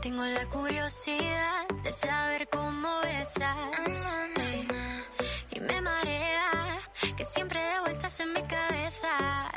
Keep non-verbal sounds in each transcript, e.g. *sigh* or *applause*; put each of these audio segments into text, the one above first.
Tengo la curiosidad de saber cómo besas. Eh, y me marea que siempre de vueltas en mi cabeza.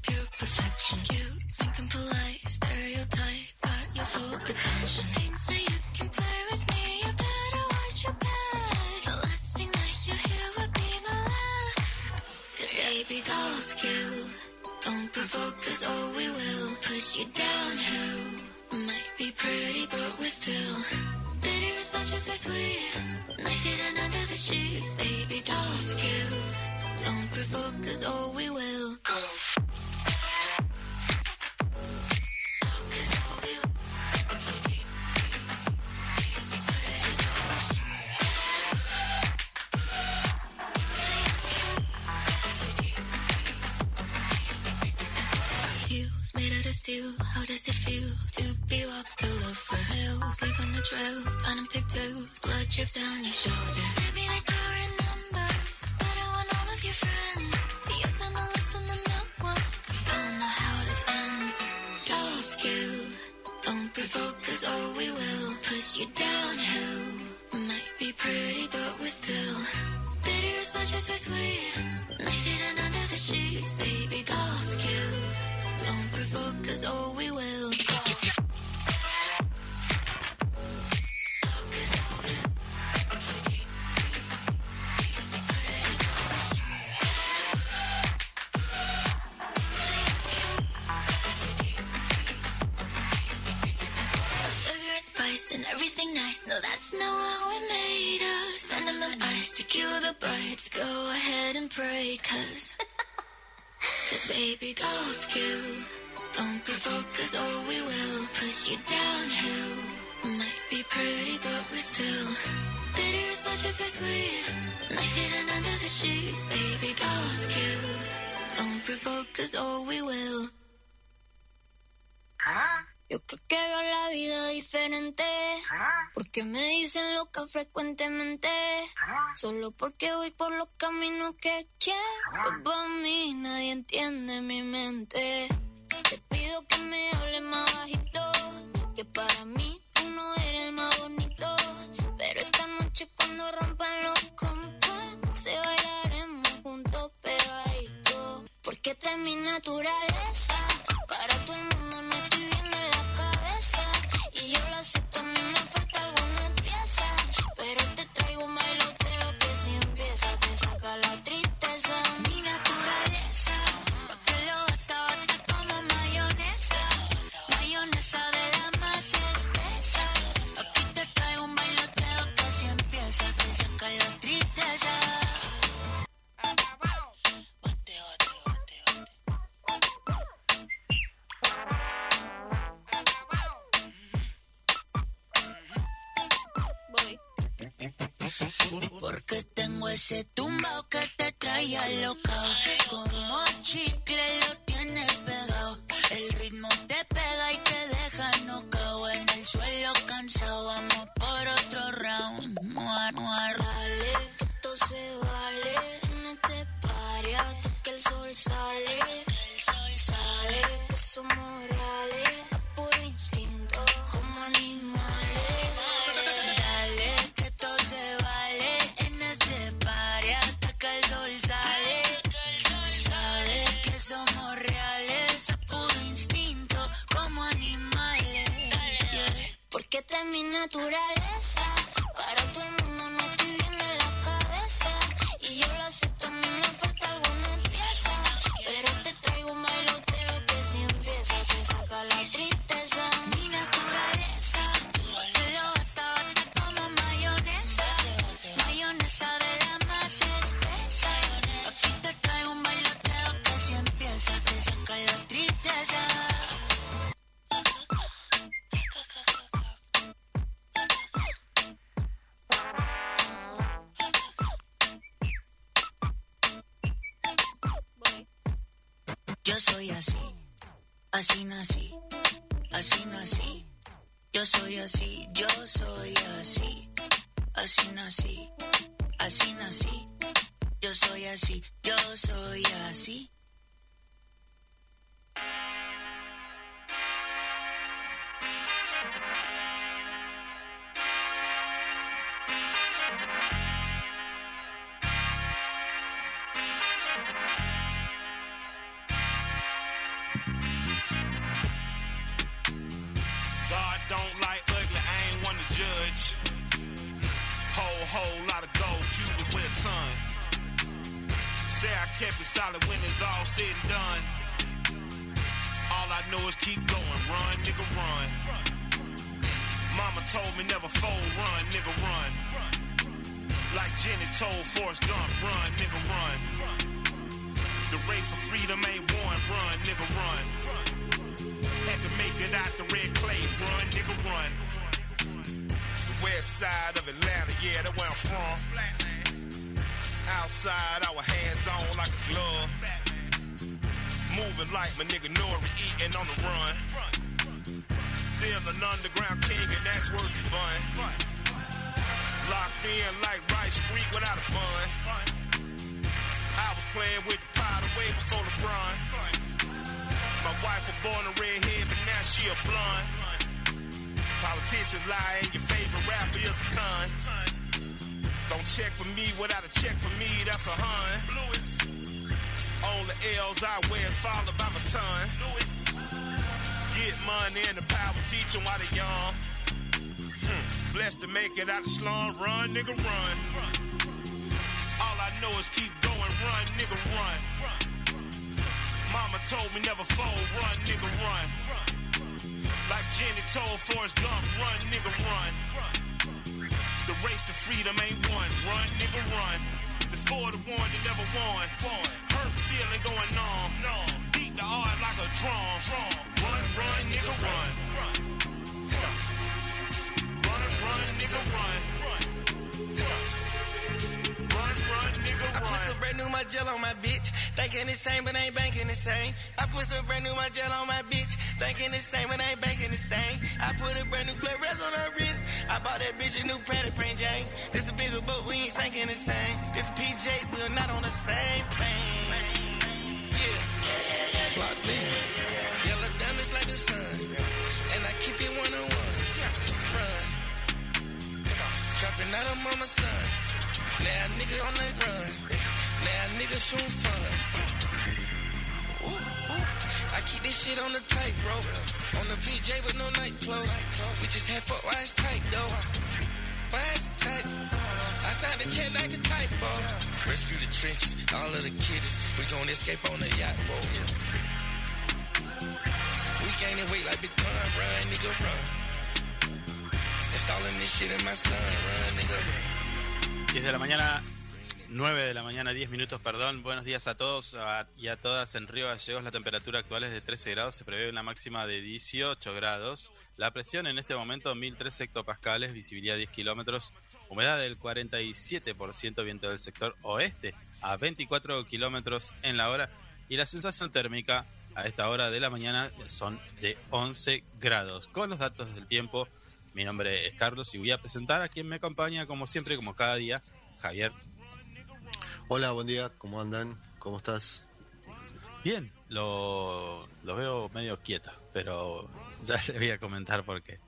pure perfection. tattoos, blood drips down your shoulder. me dicen loca frecuentemente. Ah. Solo porque voy por los caminos que quiero. Ah. Pues para mí nadie entiende mi mente. Te pido que me hables más bajito. Que para mí tú no eres el más bonito. Pero esta noche cuando rompan los compases bailaremos juntos pegadito. Porque esta es mi naturaleza. Para todo el mundo no estoy viendo en la cabeza. Y yo la sé desire. ese tumbao que te traía loca. Como chicle lo tienes pegado. El ritmo te pega y te deja nocao. En el suelo cansado, vamos por otro round. Muar, muar. Dale, que todo se vale. En este party hasta que el sol sale. El sol sale, que somos my gel on my bitch. Thinking the same, but ain't banking the same. I put a brand new Flores on her wrist. I bought that bitch a new Prada Praying Jane. This a bigger boat, we ain't sinking the same. This PJ, we're not on the same plane. Yeah. Locked in. Yellow diamonds like the sun. And I keep it one on one. Run. Trapping out of mama's son. Now nigga on the run. Now nigga shooting fun. This shit on the tight rope. On the PJ with no night clothes. We just had why it's tight though. It's tight? I signed the check like a typo. Rescue the trenches, all of the kiddies. We gon' escape on the yacht boat. We gaining weight like Big Pun. Run, nigga, run. Installing this shit in my son. Run, nigga, run. 10 de la mañana, 9 de la mañana, 10 minutos, perdón. Buenos días a todos y a todas. En Río Gallegos la temperatura actual es de 13 grados, se prevé una máxima de 18 grados. La presión en este momento 1003 hectopascales, visibilidad 10 kilómetros, humedad del 47%, viento del sector oeste a 24 kilómetros en la hora y la sensación térmica a esta hora de la mañana son de 11 grados. Con los datos del tiempo, mi nombre es Carlos y voy a presentar a quien me acompaña, como siempre, como cada día, Javier. Hola, buen día, ¿cómo andan? ¿Cómo estás? Bien, lo, lo veo medio quieto, pero ya *laughs* le voy a comentar por qué.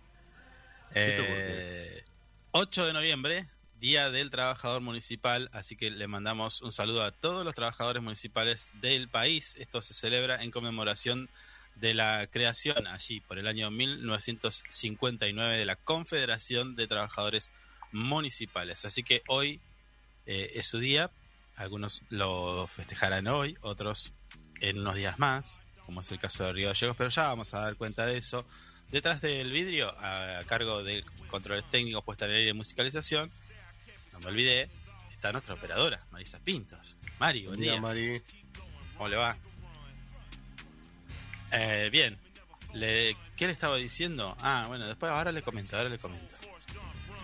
¿Quieto por Eh, 8 de noviembre, Día del Trabajador Municipal, así que le mandamos un saludo a todos los trabajadores municipales del país. Esto se celebra en conmemoración de la creación allí por el año 1959 de la Confederación de Trabajadores Municipales. Así que hoy eh, es su día, algunos lo festejarán hoy, otros en unos días más, como es el caso de Río Gallegos, pero ya vamos a dar cuenta de eso. Detrás del vidrio, a cargo del controles técnicos, puesta en el aire y musicalización, no me olvidé, está nuestra operadora, Marisa Pintos. Mari, buen Buen día, día. Mari. ¿Cómo le va? Eh, bien. Le, ¿Qué le estaba diciendo? Ah, bueno, después ahora le comento, ahora le comento.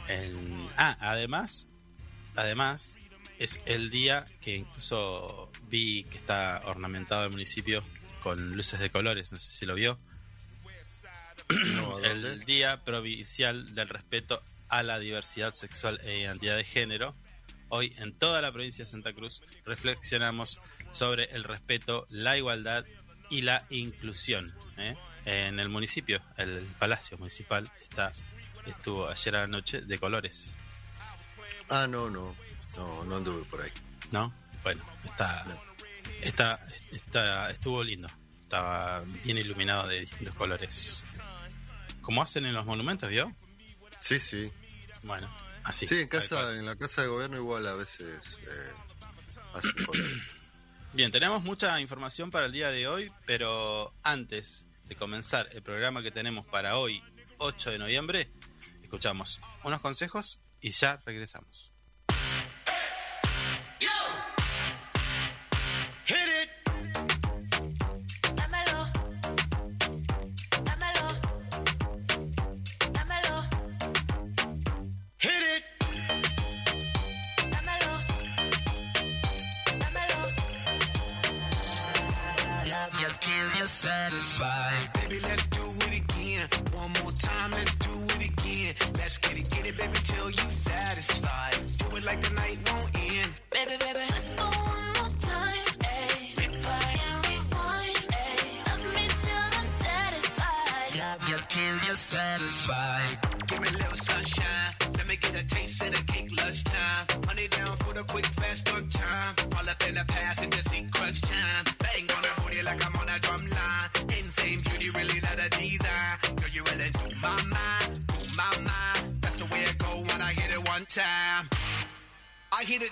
El- ah, además, además, es el día que incluso vi que está ornamentado el municipio con luces de colores, no sé si lo vio. El Día Provincial del Respeto a la Diversidad Sexual e Identidad de Género. Hoy en toda la provincia de Santa Cruz reflexionamos sobre el respeto, la igualdad y la inclusión. ¿eh? En el municipio, el Palacio Municipal está estuvo ayer a la noche de colores, Ah, no, no. No, no anduve por ahí. ¿no? Bueno, está, está, está, estuvo lindo. Estaba bien iluminado de distintos colores. Como hacen en los monumentos, ¿vio? Sí, sí. Bueno, así. Sí, en casa, en la casa de gobierno igual a veces eh, hacen colores. Bien, tenemos mucha información para el día de hoy, pero antes de comenzar el programa que tenemos para hoy, 8 de noviembre, escuchamos unos consejos y ya regresamos.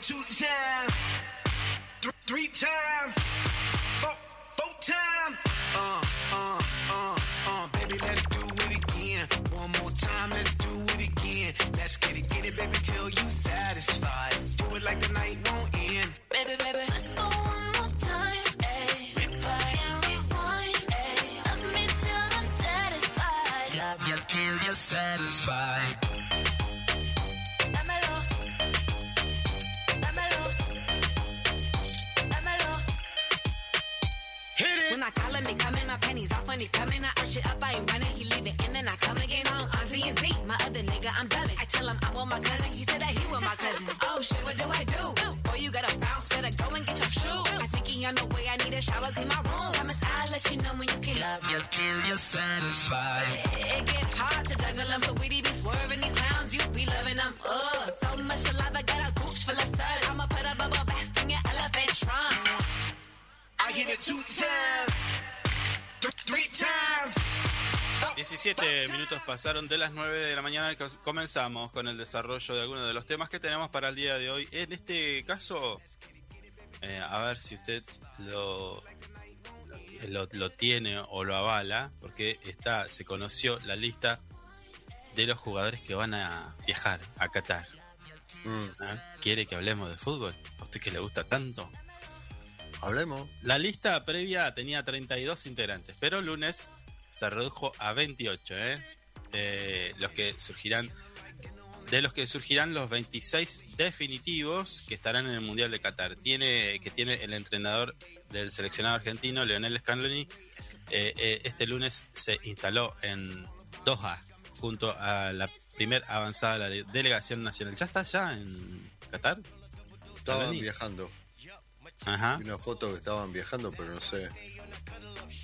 Two times, pasaron de las 9 de la mañana y comenzamos con el desarrollo de algunos de los temas que tenemos para el día de hoy. En este caso, eh, a ver si usted lo, lo, lo tiene o lo avala, porque está, se conoció la lista de los jugadores que van a viajar a Qatar. Mm, ¿Ah? ¿Quiere que hablemos de fútbol? ¿A usted que le gusta tanto? Hablemos. La lista previa tenía 32 integrantes, pero el lunes se redujo a 28, ¿eh? Eh, los que surgirán de los que surgirán los 26 definitivos que estarán en el Mundial de Qatar. Tiene que tiene el entrenador del seleccionado argentino Leonel Scaloni eh, eh, este lunes se instaló en Doha junto a la primer avanzada de la de- delegación nacional. ¿Ya está ya en Qatar? Estaban Scaloni? viajando. Ajá. Una foto que estaban viajando, pero no sé.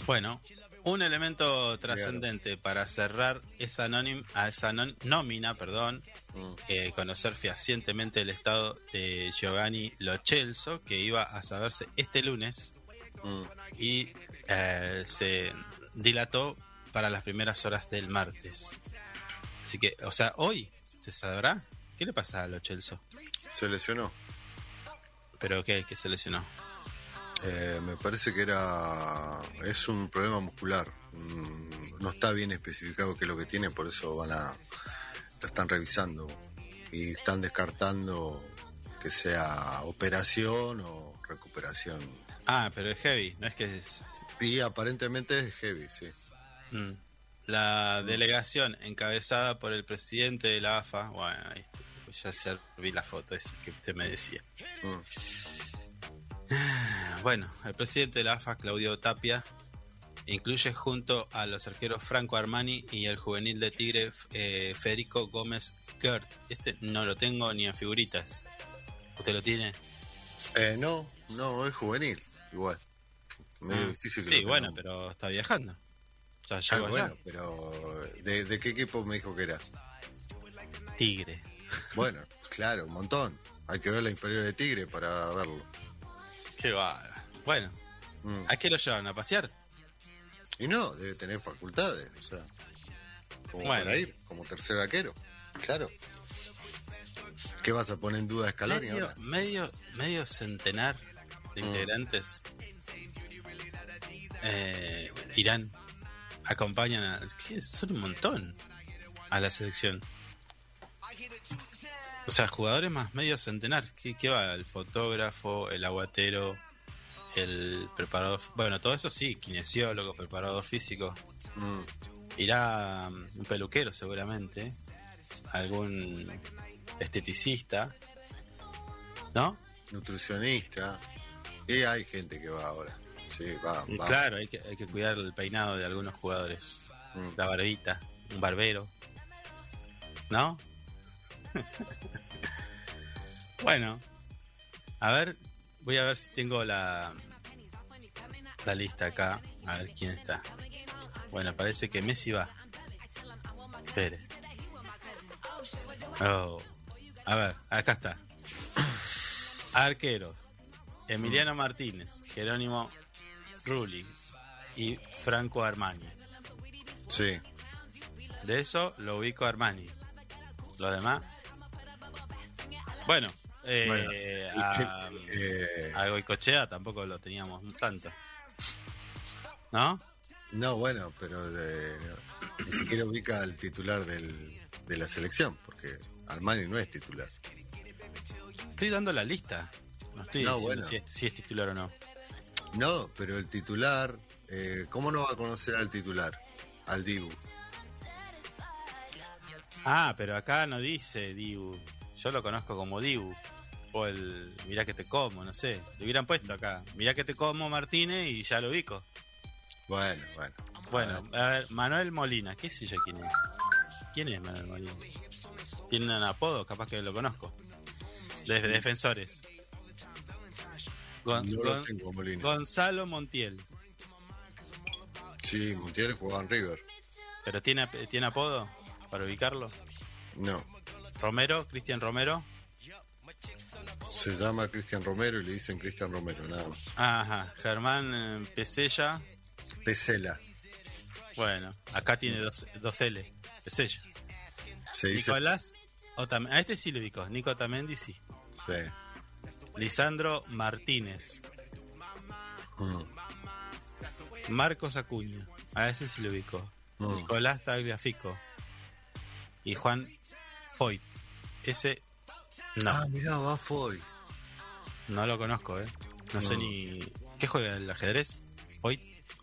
Bueno, un elemento trascendente para cerrar esa, anonim- a esa nómina, perdón, Mm, eh, conocer fehacientemente el estado de Giovanni Lochelso, que iba a saberse este lunes mm. y eh, se dilató para las primeras horas del martes. Así que, o sea, hoy se sabrá qué le pasa a Lochelso. Se lesionó. Pero que, que se lesionó. Eh, me parece que era. Es un problema muscular. Mm, No está bien especificado qué es lo que tiene, por eso van a. Lo están revisando. Y están descartando que sea operación o recuperación. Ah, pero es heavy, no es que es, Y aparentemente es heavy, sí. Mm. La delegación encabezada por el presidente de la AFA, bueno, ahí ya vi la foto esa que usted me decía. Mm. *laughs* Bueno, el presidente de la AFA, Claudio Tapia, incluye junto a los arqueros Franco Armani y el juvenil de Tigre eh, Federico Gómez Gert. Este no lo tengo ni en figuritas. ¿Usted lo tiene? Eh, no, no, es juvenil, igual. Medio Ah, difícil que Sí, lo bueno, pero está viajando. Ya Ah, allá. bueno, pero ¿de, de qué equipo me dijo que era? Tigre. Bueno, claro, un montón. Hay que ver la inferior de Tigre para verlo. Qué bárbaro. Bueno, Mm. ¿a qué lo llevaron a pasear? Y no, debe tener facultades, o sea, como Bueno. para ir, como tercer arquero. Claro. ¿Qué vas a poner en duda Scaloni medio, ahora? medio, medio centenar de Mm. integrantes eh, Irán acompañan a son un montón a la selección o sea jugadores más medio centenar ¿qué, qué va? el fotógrafo el aguatero el preparador bueno todo eso sí kinesiólogo preparador físico Mm, irá um, un peluquero seguramente algún esteticista ¿no? nutricionista. Y hay gente que va ahora. Sí, va, va. Claro, hay que, hay que cuidar el peinado de algunos jugadores. Mm. La barbita, un barbero. ¿No? *laughs* bueno, a ver, voy a ver si tengo la, la lista acá. A ver quién está. Bueno, parece que Messi va. Espere. Oh. A ver, acá está. Arqueros. Emiliano Martínez, Jerónimo Rulli y Franco Armani. Sí. De eso lo ubico a Armani. Los demás. Bueno, eh, Bueno, a, Eh, a Goicochea tampoco lo teníamos tanto. ¿No? no, bueno, pero de- ni siquiera ubica al titular del, de la selección, porque Armani no es titular. Estoy dando la lista. No estoy No, diciendo bueno. si, es, si es titular o no. No, pero el titular, eh, ¿cómo no va a conocer al titular? Al Dibu. Ah, pero acá no dice Dibu. Yo lo conozco como Dibu. O el Mirá que te como, no sé. Le hubieran puesto acá. Mirá que te como Martínez y ya lo ubico. Bueno, bueno. Bueno, a ver, Manuel Molina. ¿Qué sé yo quién es? ¿Quién es Manuel Molina? ¿Tiene un apodo? Capaz que lo conozco. De defensores. Gon- No lo tengo, Molina. Gonzalo Montiel. Sí, Montiel jugaba en River. ¿Pero tiene, tiene apodo para ubicarlo? No. Romero, Cristian Romero. Se llama Cristian Romero y le dicen Cristian Romero, nada más. Ajá, Germán eh, Pesella. Pesela. Bueno, acá tiene dos, dos L. Pesella. Se dice. Nicolás. Otam- a este sí lo ubicó. Nico Otamendi sí. Sí. Lisandro Martínez. Mm, Marcos Acuña. A ese sí lo ubicó. mm. Nicolás Tagliafico. Y Juan Foyt. Ese no, Ah, mirá, va Foy. no lo conozco, ¿eh? No sé ni. ¿Qué juega el ajedrez? Foyt.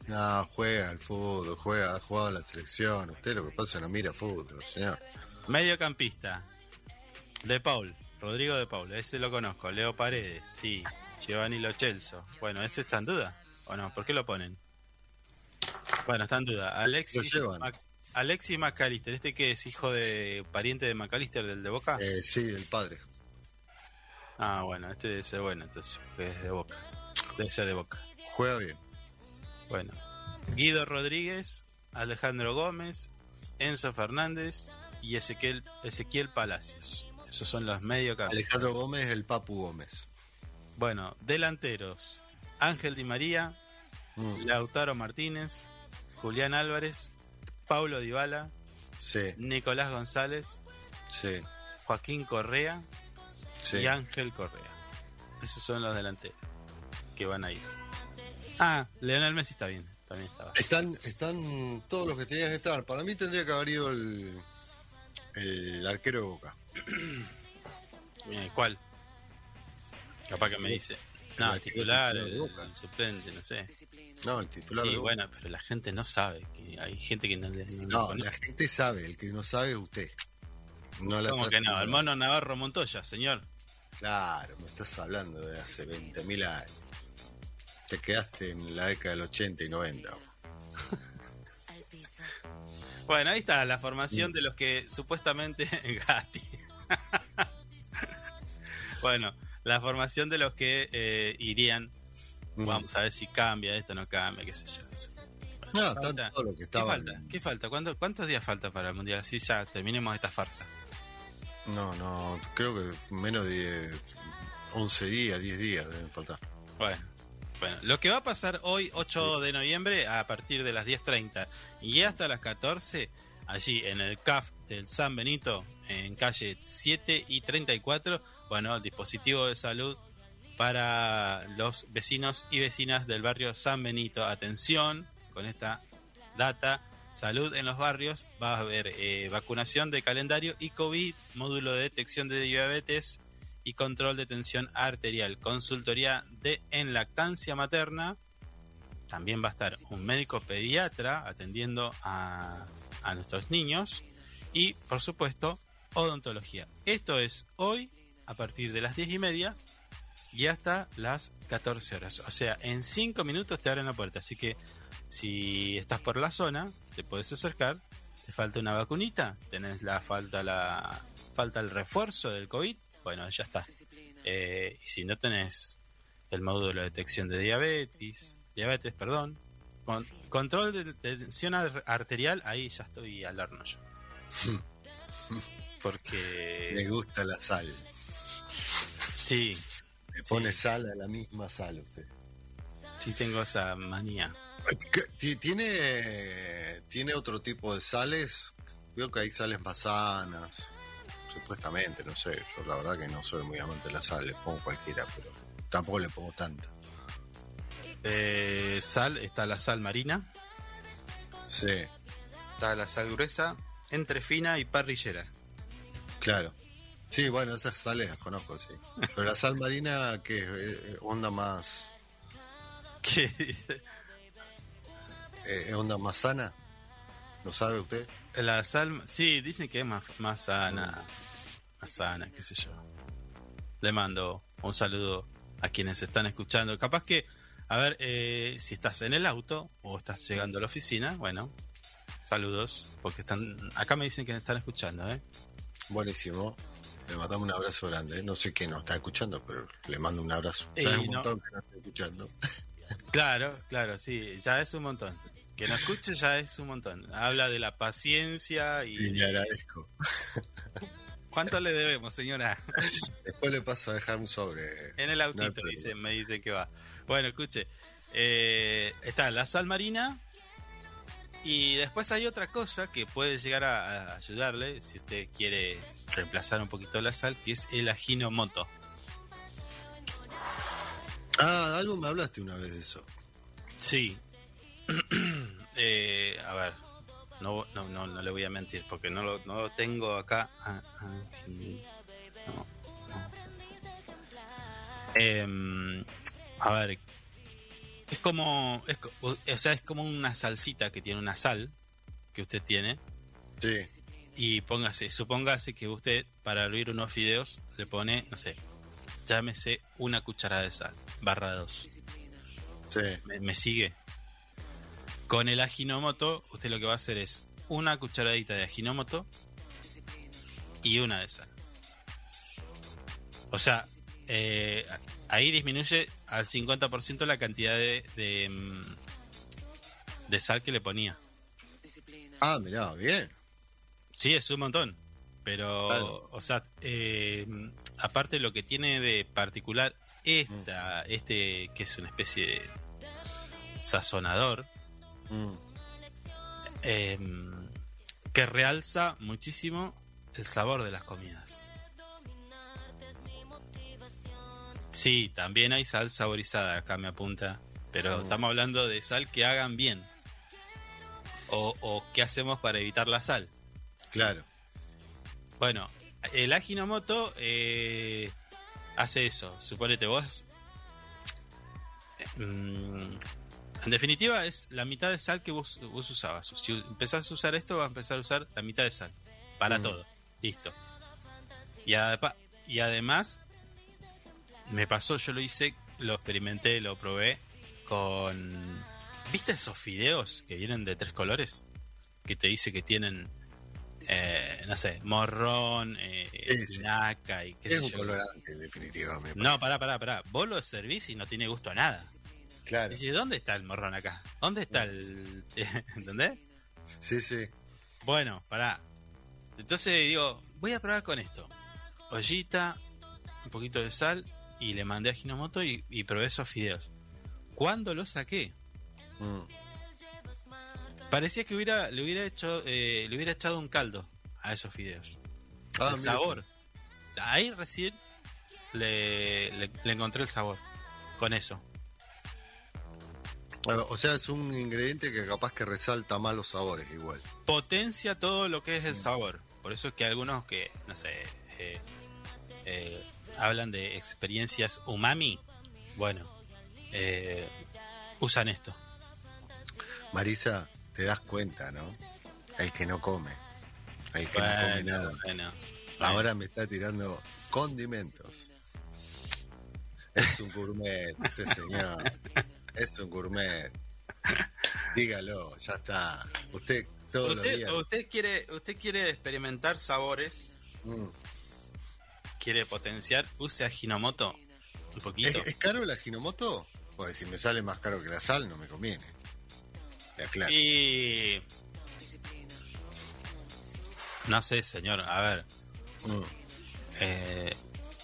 No, juega al fútbol, juega, ha jugado la selección. Usted lo que pasa no mira fútbol, señor. Mediocampista. De Paul. Rodrigo de Paul. Ese lo conozco. Leo Paredes. Sí. Giovanni Lo Celso. Bueno, ese está en duda. ¿O no? ¿Por qué lo ponen? Bueno, está en duda. Alexis, Lo llevan. Mac- Alexis McAllister. ¿Este que es hijo de pariente de McAllister, del de Boca? Eh, sí, el padre. Ah, bueno, este debe ser bueno, entonces. Es de Boca. Debe ser de Boca. Juega bien. Bueno. Guido Rodríguez, Alejandro Gómez, Enzo Fernández y Ezequiel, Ezequiel Palacios. Esos son los mediocampistas. Alejandro Gómez, el Papu Gómez. Bueno, delanteros. Ángel Di María, Mm, Lautaro Martínez, Julián Álvarez, Paulo Dybala, Sí, Nicolás González, sí, Joaquín Correa sí. y Ángel Correa. Esos son los delanteros que van a ir. Ah, Leonel Messi está bien, también estaba. Están, están todos los que tenían que estar. Para mí tendría que haber ido el, el arquero de Boca. Eh, ¿Cuál? Capaz que me dice. No, el titular, el, el suplente, no sé. No, el titular Sí, de bueno, pero la gente no sabe. que Hay gente que no le no No, la gente sabe, el que no sabe es usted. No la ¿Cómo trate que no? El mono Navarro Montoya, señor. Claro, me estás hablando de hace 20.000 años. Te quedaste en la década del 80 y 90. *laughs* Bueno, ahí está la formación de los que supuestamente. *laughs* Gatti. *laughs* bueno, la formación de los que eh, irían. Mm. Vamos a ver si cambia esto, no cambia, qué sé yo. no sé. No, Falta- todo lo que ¿Qué estaba. falta? ¿Qué falta? ¿Cuánto- ¿Cuántos días falta para el mundial? Así ya terminemos esta farsa. No, no, creo que menos de 11 días, 10 días deben faltar. Bueno, bueno, lo que va a pasar hoy, 8 de noviembre, a partir de las 10.30 y hasta las 14, allí en el CAF del San Benito, en calle 7 y 34, bueno, dispositivo de salud para los vecinos y vecinas del barrio San Benito. Atención con esta data. Salud en los barrios, va a haber eh, vacunación de calendario y COVID, módulo de detección de diabetes y control de tensión arterial, consultoría de en lactancia materna. También va a estar un médico pediatra atendiendo a, a nuestros niños y, por supuesto, odontología. Esto es hoy a partir de las 10 y media y hasta las 14 horas. O sea, en 5 minutos te abren la puerta. Así que si estás por la zona, te puedes acercar. Te falta una vacunita, tenés la falta la falta el refuerzo del COVID. Bueno, ya está. Eh, y si no tenés el módulo de detección de diabetes, diabetes, perdón, con, control de, tensión ar- arterial, ahí ya estoy al horno yo. *laughs* Me Porque gusta la sal. sí, Le Sí. pone sal a la misma sal usted. sí tengo esa manía. ¿Qué- ti- ¿Tiene, ¿Tiene otro tipo de sales? Veo que hay sales más sanas. Supuestamente, no sé. Yo la verdad que no soy muy amante de la sal. Le pongo cualquiera, pero tampoco le pongo tanta. Eh, sal, está la sal marina, Sí, está la sal gruesa, entre fina y parrillera. claro. Sí, bueno, esas sales las conozco, sí. Pero la sal marina, que es onda más. *laughs* ¿Qué? eh, ¿Es onda más sana? ¿Lo sabe usted? La sal, sí, dicen que es más, más sana, más sana, qué sé yo. Le mando un saludo a quienes están escuchando. Capaz que, a ver, eh, si estás en el auto o estás llegando a la oficina, bueno, saludos, porque están, acá me dicen que me están escuchando, ¿eh? Buenísimo. Le mandamos un abrazo grande. ¿eh? No sé quién nos está escuchando, pero le mando un abrazo. Ya es un no- montón que nos está escuchando. Claro, claro, sí, ya es un montón. Que no escuche ya es un montón. Habla de la paciencia Y y... le agradezco. ¿Cuánto le debemos, señora? Después le paso a dejar un sobre. En el autito, dice, me dice que va. Bueno, escuche. eh, está la sal marina. Y después hay otra cosa que puede llegar a, a ayudarle si usted quiere reemplazar un poquito la sal, que es el ajinomoto. Ah, algo me hablaste una vez de eso. Sí. *clears throat* Eh, a ver, no, no, no, no le voy a mentir porque no lo, no lo tengo acá. Ah, no, no. Em, a ver, es como, es, o sea, es como una salsita que tiene una sal que usted tiene Sí. y póngase, supóngase que usted para hervir unos fideos le pone, no sé, llámese una cucharada de sal, barra dos. Sí. ¿Me, me sigue? Con el ajinomoto, usted lo que va a hacer es una cucharadita de ajinomoto y una de sal. O sea, eh, ahí disminuye al 50% la cantidad de, de, mm, de sal que le ponía. Ah, mirá, bien. Sí, es un montón. Pero, Claro. o sea, eh, aparte lo que tiene de particular esta, este que es una especie de sazonador, Mm. eh, que realza muchísimo el sabor de las comidas. Sí, también hay sal saborizada, acá me apunta, pero Mm. estamos hablando de sal que hagan bien. O, o qué hacemos para evitar la sal. Claro. Bueno, el Ajinomoto eh, hace eso. Suponete vos. eh, mm, en definitiva, es la mitad de sal que vos, vos usabas. Si empezás a usar esto, vas a empezar a usar la mitad de sal. Para Mm. todo. Listo. Y, y además, me pasó, yo lo hice, lo experimenté, lo probé con. ¿Viste esos fideos que vienen de tres colores? Que te dice que tienen eh, no sé, morrón, eh, sí. espinaca y qué Es sé un yo. colorante, definitivamente. No, pará, pará, pará. Vos lo servís y no tiene gusto a nada. Claro. Y dices, ¿dónde está el morrón acá? ¿Dónde está el...? *laughs* ¿Entendés? Sí, sí. Bueno, pará. Entonces digo, voy a probar con esto. Ollita, un poquito de sal y le mandé a Ginomoto y, y probé esos fideos. ¿Cuándo los saqué? Mm. Parecía que hubiera, le hubiera hecho, eh, le hubiera echado un caldo a esos fideos. Ah, el sabor. Ahí recién le, le- le encontré el sabor. Con eso. O sea, es un ingrediente que capaz que resalta más los sabores igual. Potencia todo lo que es el sabor. Por eso es que algunos que, no sé, eh, eh, hablan de experiencias umami, bueno, eh, usan esto. Marisa, te das cuenta, ¿no? El que no come. El que no come nada. bueno. Ahora me está tirando condimentos. Es un gourmet, este señor. Es un gourmet. Dígalo, ya está. Usted todos los ¿Usted, días. usted quiere, usted quiere experimentar sabores, Mm. Quiere potenciar, use Ajinomoto un ¿Es, poquito. es caro el ajinomoto? Pues si me sale más caro que la sal, no me conviene. Ya, claro. Y. No sé, señor. A ver. Mm. eh,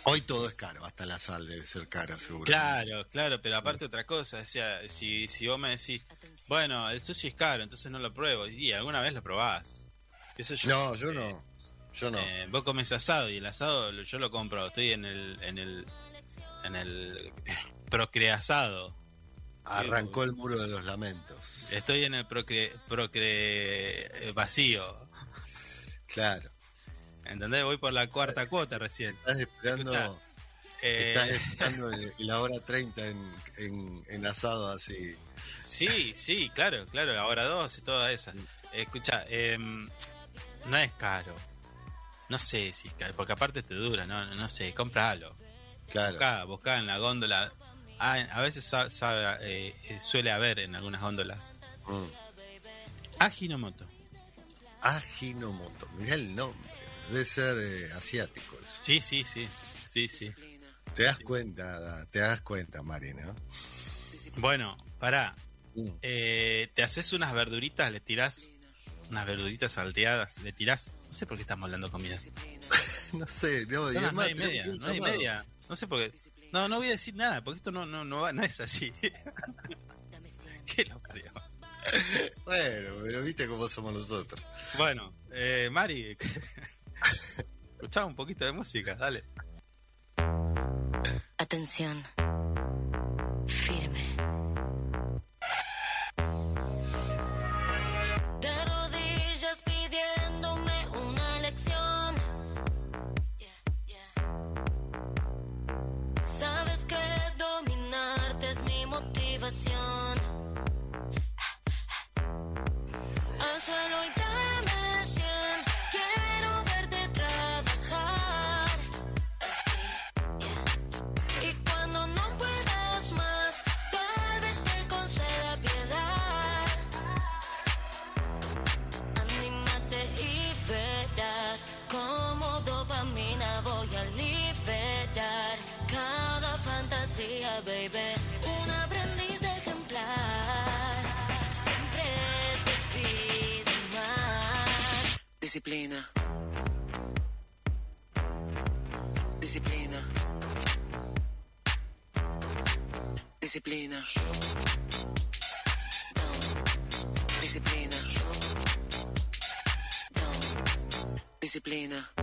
Hoy todo es caro, hasta la sal debe ser cara, seguro. claro, claro, pero aparte otra cosa. O sea, si, si vos me decís, bueno, el sushi es caro, entonces no lo pruebo. Y alguna vez lo probás. Sé yo. No, yo no. Yo no. Eh, vos comes asado y el asado yo lo compro. Estoy en el. En el. En el. Eh, procreasado. Arrancó eh, el muro de los lamentos. Estoy en el procre, procre vacío. Claro. ¿Entendés? Voy por la cuarta cuota recién. Estás esperando, estás esperando la hora 30 en, en, en, asado así. Sí, sí, claro, claro, la hora 2 y toda esa. Escucha, em, no es caro. No sé si porque aparte te dura, no, no sé, compralo. Claro. Buscá, en la góndola. Ah, a veces eh, eh, suele haber en algunas góndolas. Mm. Ajinomoto. Ajinomoto, mirá el nombre. Debe ser eh, asiático eso. Sí, sí, sí. Sí, sí. Te das cuenta, te das cuenta, Mari, ¿no? Bueno, pará. Mm. Eh, te haces unas verduritas, le tirás unas verduritas salteadas, le tirás no sé por qué estamos hablando comida. *laughs* no sé, no, no, no hay media, no hay media. No sé por qué. No, no voy a decir nada, porque esto no, no, no, va, no es así. *laughs* qué lo parió. Bueno, pero viste cómo somos nosotros. Bueno, eh, Mari, *laughs* escuchá un poquito de música, dale. Atención. Fin. situación. Al ah, ah. suelo y Disciplina. Disciplina. Disciplina. Disciplina. Disciplina.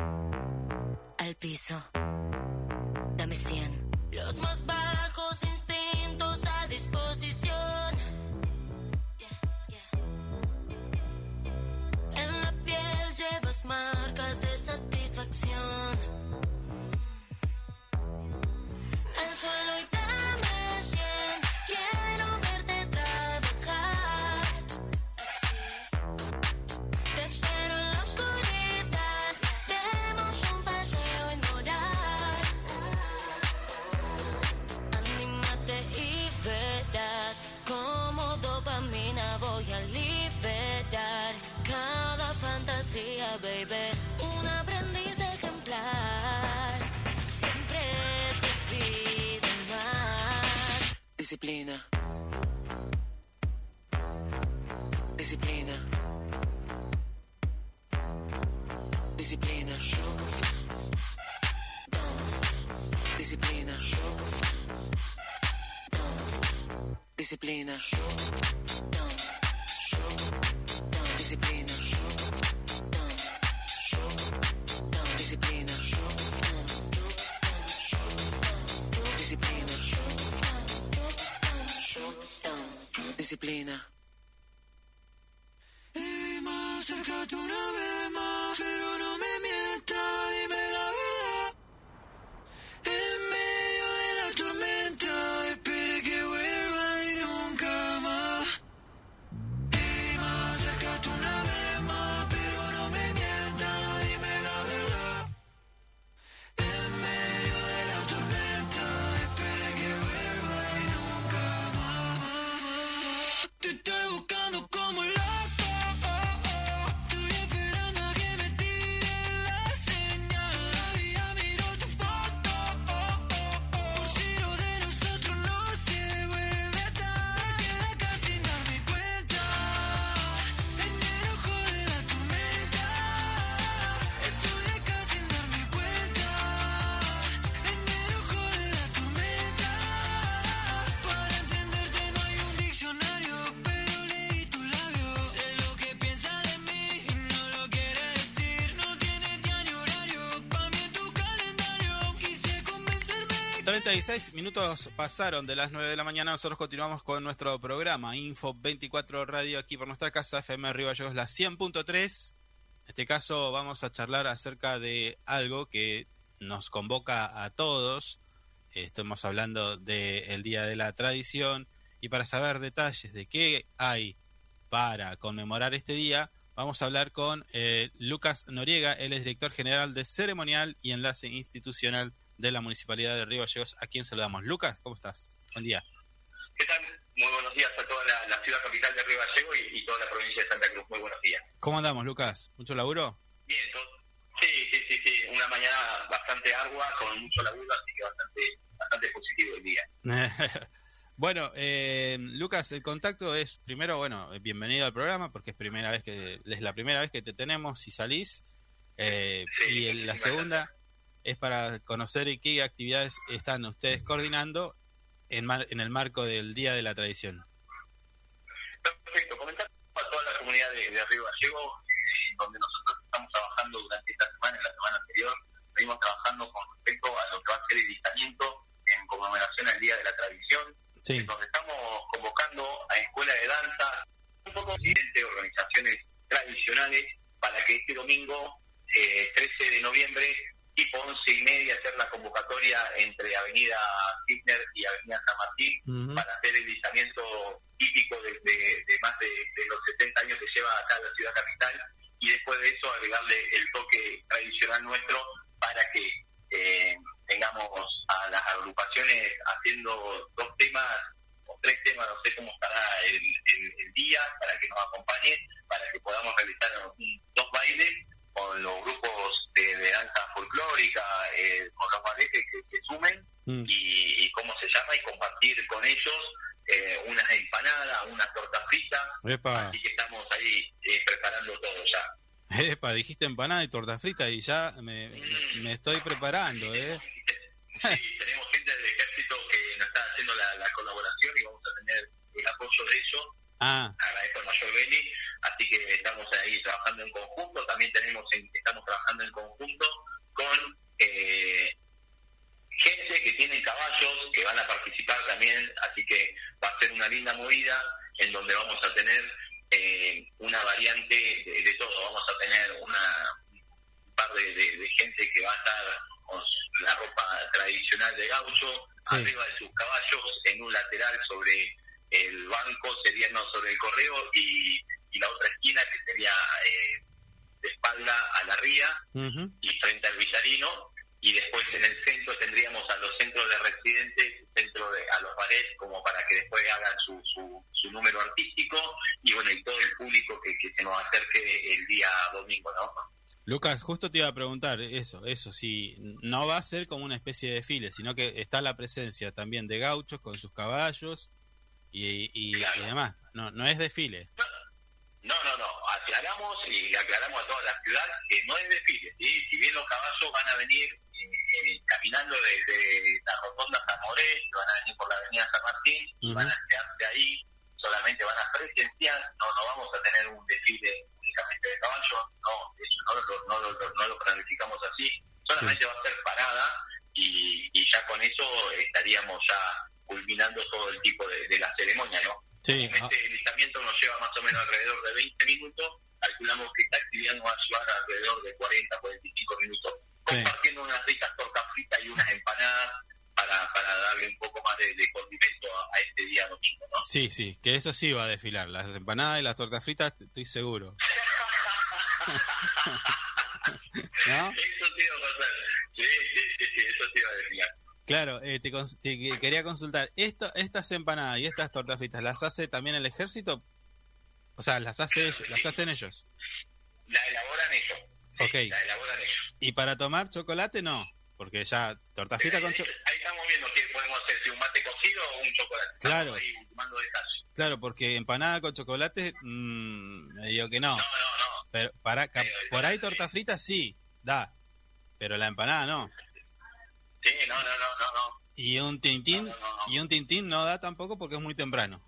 disciplina. 56 minutos pasaron de las 9 de la mañana. Nosotros continuamos con nuestro programa Info 24 Radio aquí por nuestra casa FM Río la 100.3. En este caso vamos a charlar acerca de algo que nos convoca a todos. Estamos hablando del Día de la Tradición y para saber detalles de qué hay para conmemorar este día, vamos a hablar con eh, Lucas Noriega, él es director general de Ceremonial y Enlace Institucional de la Municipalidad de Río Gallegos, a quien saludamos. Lucas, ¿cómo estás? Buen día. ¿Qué tal? Muy buenos días a toda la, la ciudad capital de Río Gallego y, y toda la provincia de Santa Cruz. Muy buenos días. ¿Cómo andamos, Lucas? ¿Mucho laburo? Bien, sí, sí, sí, sí. Una mañana bastante ardua, con mucho laburo, así que bastante, bastante positivo el día. *laughs* bueno, eh, Lucas, el contacto es primero, bueno, bienvenido al programa porque es primera vez que es la primera vez que te tenemos y salís. Eh, Sí, y el- la segunda es para conocer qué actividades están ustedes coordinando en, mar- en el marco del Día de la Tradición. Perfecto. Comentar a toda la comunidad de, de Río Gallego, eh, donde nosotros estamos trabajando durante esta semana, y la semana anterior, venimos trabajando con respecto a lo que va a ser el listamiento en conmemoración al Día de la Tradición. Sí, donde estamos convocando a escuelas de danza, un poco de organizaciones tradicionales, para que este domingo, eh, 13 de noviembre, tipo 11 y media, hacer la convocatoria entre Avenida Kirchner y Avenida San Martín, para hacer el listamiento típico de, de- de más de, de los 70 años que lleva acá la ciudad capital, y después de eso agregarle el toque tradicional nuestro para que eh, tengamos a las agrupaciones haciendo dos temas o tres temas, no sé cómo estará el, el- el día, para que nos acompañen, para que podamos realizar un- dos bailes con los grupos de, de danza folclórica, eh, con los bailes que, que sumen Mm. y, y cómo se llama y compartir con ellos eh, unas empanadas, unas tortas fritas, Epa, así que estamos ahí eh, preparando todo ya. *laughs* epa, dijiste empanada y torta frita y ya me, me- me estoy preparando, ¿eh? Sí, tenemos gente del ejército que nos está haciendo la, la colaboración y vamos a tener el apoyo de ellos. Ah, Agradezco al mayor Beni, así que estamos ahí trabajando en conjunto. También tenemos en- estamos trabajando en conjunto con eh, gente que tiene caballos que van a participar también, así que va a ser una linda movida en donde vamos a tener eh, una variante de, de todo. Vamos a tener una, un par de, de- de gente que va a estar con la ropa tradicional de gaucho, Sí. arriba de sus caballos, en un lateral sobre el banco, sería no sobre el correo, y, y la otra esquina que sería eh, de espalda a la ría y frente al villarino, y después en el centro tendríamos a los centros de residentes, centro de, a los bares, como para que después hagan su, su, su número artístico, y bueno, y todo el público que, que se nos acerque el día domingo, ¿no? Lucas, justo te iba a preguntar eso, eso, si no va a ser como una especie de desfile, sino que está la presencia también de gauchos con sus caballos y, y, Claro. y demás. No, no es desfile. No, no, no, aclaramos y le aclaramos a toda la ciudad que no es desfile, ¿sí? si bien los caballos van a venir eh, eh, caminando desde la rotonda San Morés, van a venir por la avenida San Martín, y Ujú. van a quedarse ahí, solamente van a presenciar, no, no vamos a tener un desfile únicamente de caballos, no, hecho no, lo- no, lo- no lo planificamos así, solamente va a ser parada y, y ya con eso estaríamos ya culminando todo el tipo de, de la ceremonia, ¿no? Sí, ah, Este listamiento nos lleva más o menos alrededor de 20 minutos. Calculamos que esta actividad nos va a llevar alrededor de 40, 45 minutos. Sí. Compartiendo unas ricas tortas fritas y unas empanadas para, para darle un poco más de, de condimento a, a este día domingo, ¿no? sí, sí, que eso sí va a desfilar. Las empanadas y las tortas fritas, estoy seguro. *laughs* *laughs* ¿No? Eso te iba a pasar. Sí, sí, sí, sí, eso te iba a decir. Claro, eh, te, te que- quería consultar, esto, estas empanadas y estas tortas fritas, ¿las hace también el ejército? O sea, ¿las, hace ellos, las hacen ellos? La elaboran ellos. Ok. La elaboran ellos. ¿Y para tomar chocolate no? Porque ya torta frita con ahí, chocolate... ahí estamos viendo qué podemos hacer, si un mate cocido o un chocolate. Claro. Ahí. Claro, porque empanada con chocolate, mmm, me digo que no. No, no, no. Pero para, por ahí torta frita sí, da. Pero la empanada no. Sí, no, no, no, no. Y un tintín, y un tintín no da tampoco porque es muy temprano.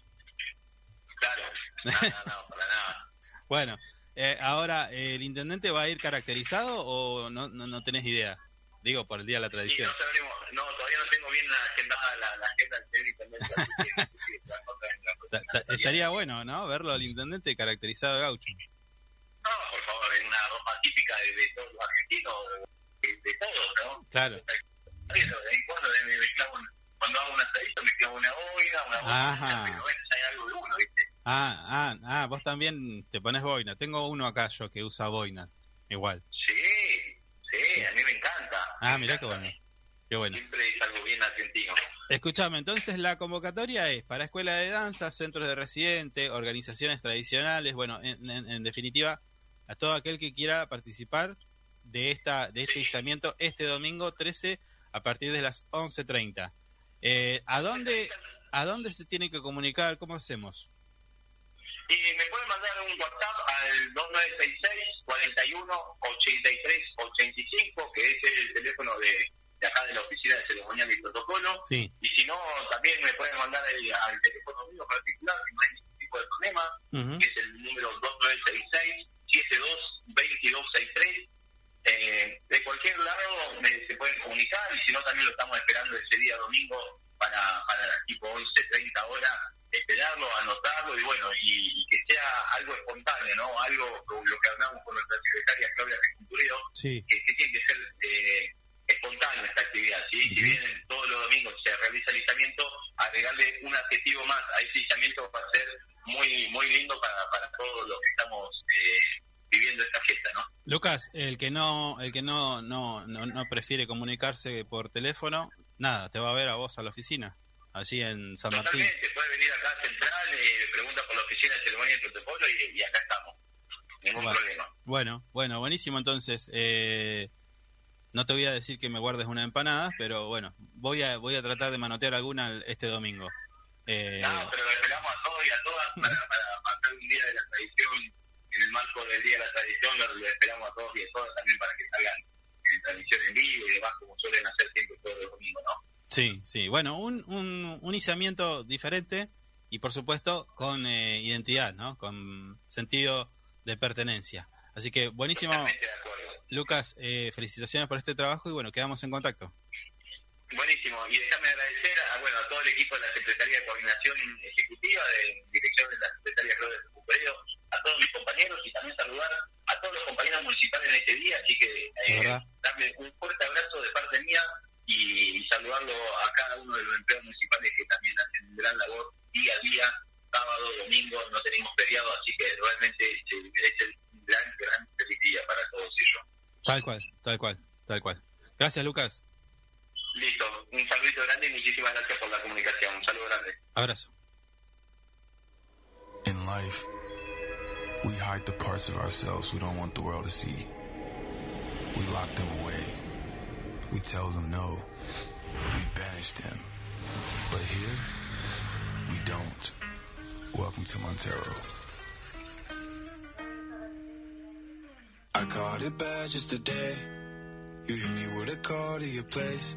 Claro. No, no, no, para nada. *laughs* Bueno, eh, ahora, ¿el intendente va a ir caracterizado o no, no, no tenés idea? Digo, por el Día de la Sí, Tradición. no sabremos, no, todavía no tengo bien la agenda, la, la agenda del intendente, *laughs* sí, sí, estaría- bueno, ¿no? Verlo al intendente caracterizado de gaucho. No, por favor, en una ropa música de, de todos los argentinos, de, de todos, ¿no? Claro. Eso, de ahí cuando me, me clavo un- cuando hago un asadito me clavo una boina, una boina, Ajá. pero bueno, ya hay algo de uno, ¿viste? Ah, ah, ah, vos también te pones boina. Tengo uno acá yo que usa boina. Igual. Sí, sí, a mí me encanta. Ah, Me mirá qué encanta. bueno. Qué bueno. Siempre es algo bien argentino. Escuchame, entonces la convocatoria es para escuela de danza, centros de residente, organizaciones tradicionales, bueno, en, en- en definitiva, a todo aquel que quiera participar de esta de este izamiento este domingo 13 a partir de las 11.30. Eh, ¿A dónde a dónde se tiene que comunicar? ¿Cómo hacemos? Y me pueden mandar un WhatsApp al 2966 41 83 85, que es el teléfono de, de acá de la oficina de ceremonial y protocolo. Sí. Y si no, también me pueden mandar el- al teléfono mío particular, que no hay ningún tipo de problema, que es el número 2966 72 2263. Eh, de cualquier lado me, se pueden comunicar y si no también lo estamos esperando ese día domingo para, para tipo 11, 30 horas esperarlo, anotarlo y bueno, y, y que sea algo espontáneo, ¿no? Algo lo, lo que hablamos con nuestra secretaria Claudia Culturero, Sí. que, que tiene que ser eh, espontánea esta actividad, ¿sí? Si bien todos los domingos se realiza el izamiento, agregarle un adjetivo más a ese izamiento va a ser muy muy lindo para, para todos los que estamos eh, viviendo esta fiesta, ¿no? Lucas, el que no el que no, no no no prefiere comunicarse por teléfono, nada, te va a ver a vos a la oficina, allí en San Martín. Totalmente, puede venir acá a Central, eh, pregunta por la oficina de ceremonia y protocolo y, y acá estamos. Ningún Bueno. problema. Bueno, bueno, buenísimo entonces. Eh, no te voy a decir que me guardes una empanada, pero bueno, voy a voy a tratar de manotear alguna este domingo. Eh, No, pero esperamos a todos y a todas para, para hacer un día de la tradición, en el marco del Día de la Tradición, lo, lo esperamos a todos y a todas también para que salgan en transmisión en vivo y demás, como suelen hacer siempre todos los domingos, ¿no? sí, sí. Bueno, un, un, un izamiento diferente y por supuesto con eh, identidad, ¿no? Con sentido de pertenencia. Así que buenísimo, de. Lucas. eh, felicitaciones por este trabajo y bueno, quedamos en contacto. Buenísimo. Y déjame agradecer a, bueno, a todo el equipo de la Secretaría de Coordinación Ejecutiva, de dirección de la Secretaría Claudia Recupereo, a todos mis compañeros y también saludar a todos los compañeros municipales en este día. Así que eh, darle un fuerte abrazo de parte mía y, y saludarlo a cada uno de los empleados municipales que también hacen gran labor día a día, sábado, domingo, no tenemos feriado, así que realmente se merece un gran, gran feliz día para todos ellos. Tal cual, tal cual, tal cual. Gracias, Lucas. Listo, un saludito grande y muchísimas gracias por la comunicación. Un saludo grande. Abrazo. In life, we hide the parts of ourselves we don't want the world to see. We lock them away. We tell them no. We banish them. But here, we don't. Welcome to Montero. I caught it bad just today. You hit me with a call to your place.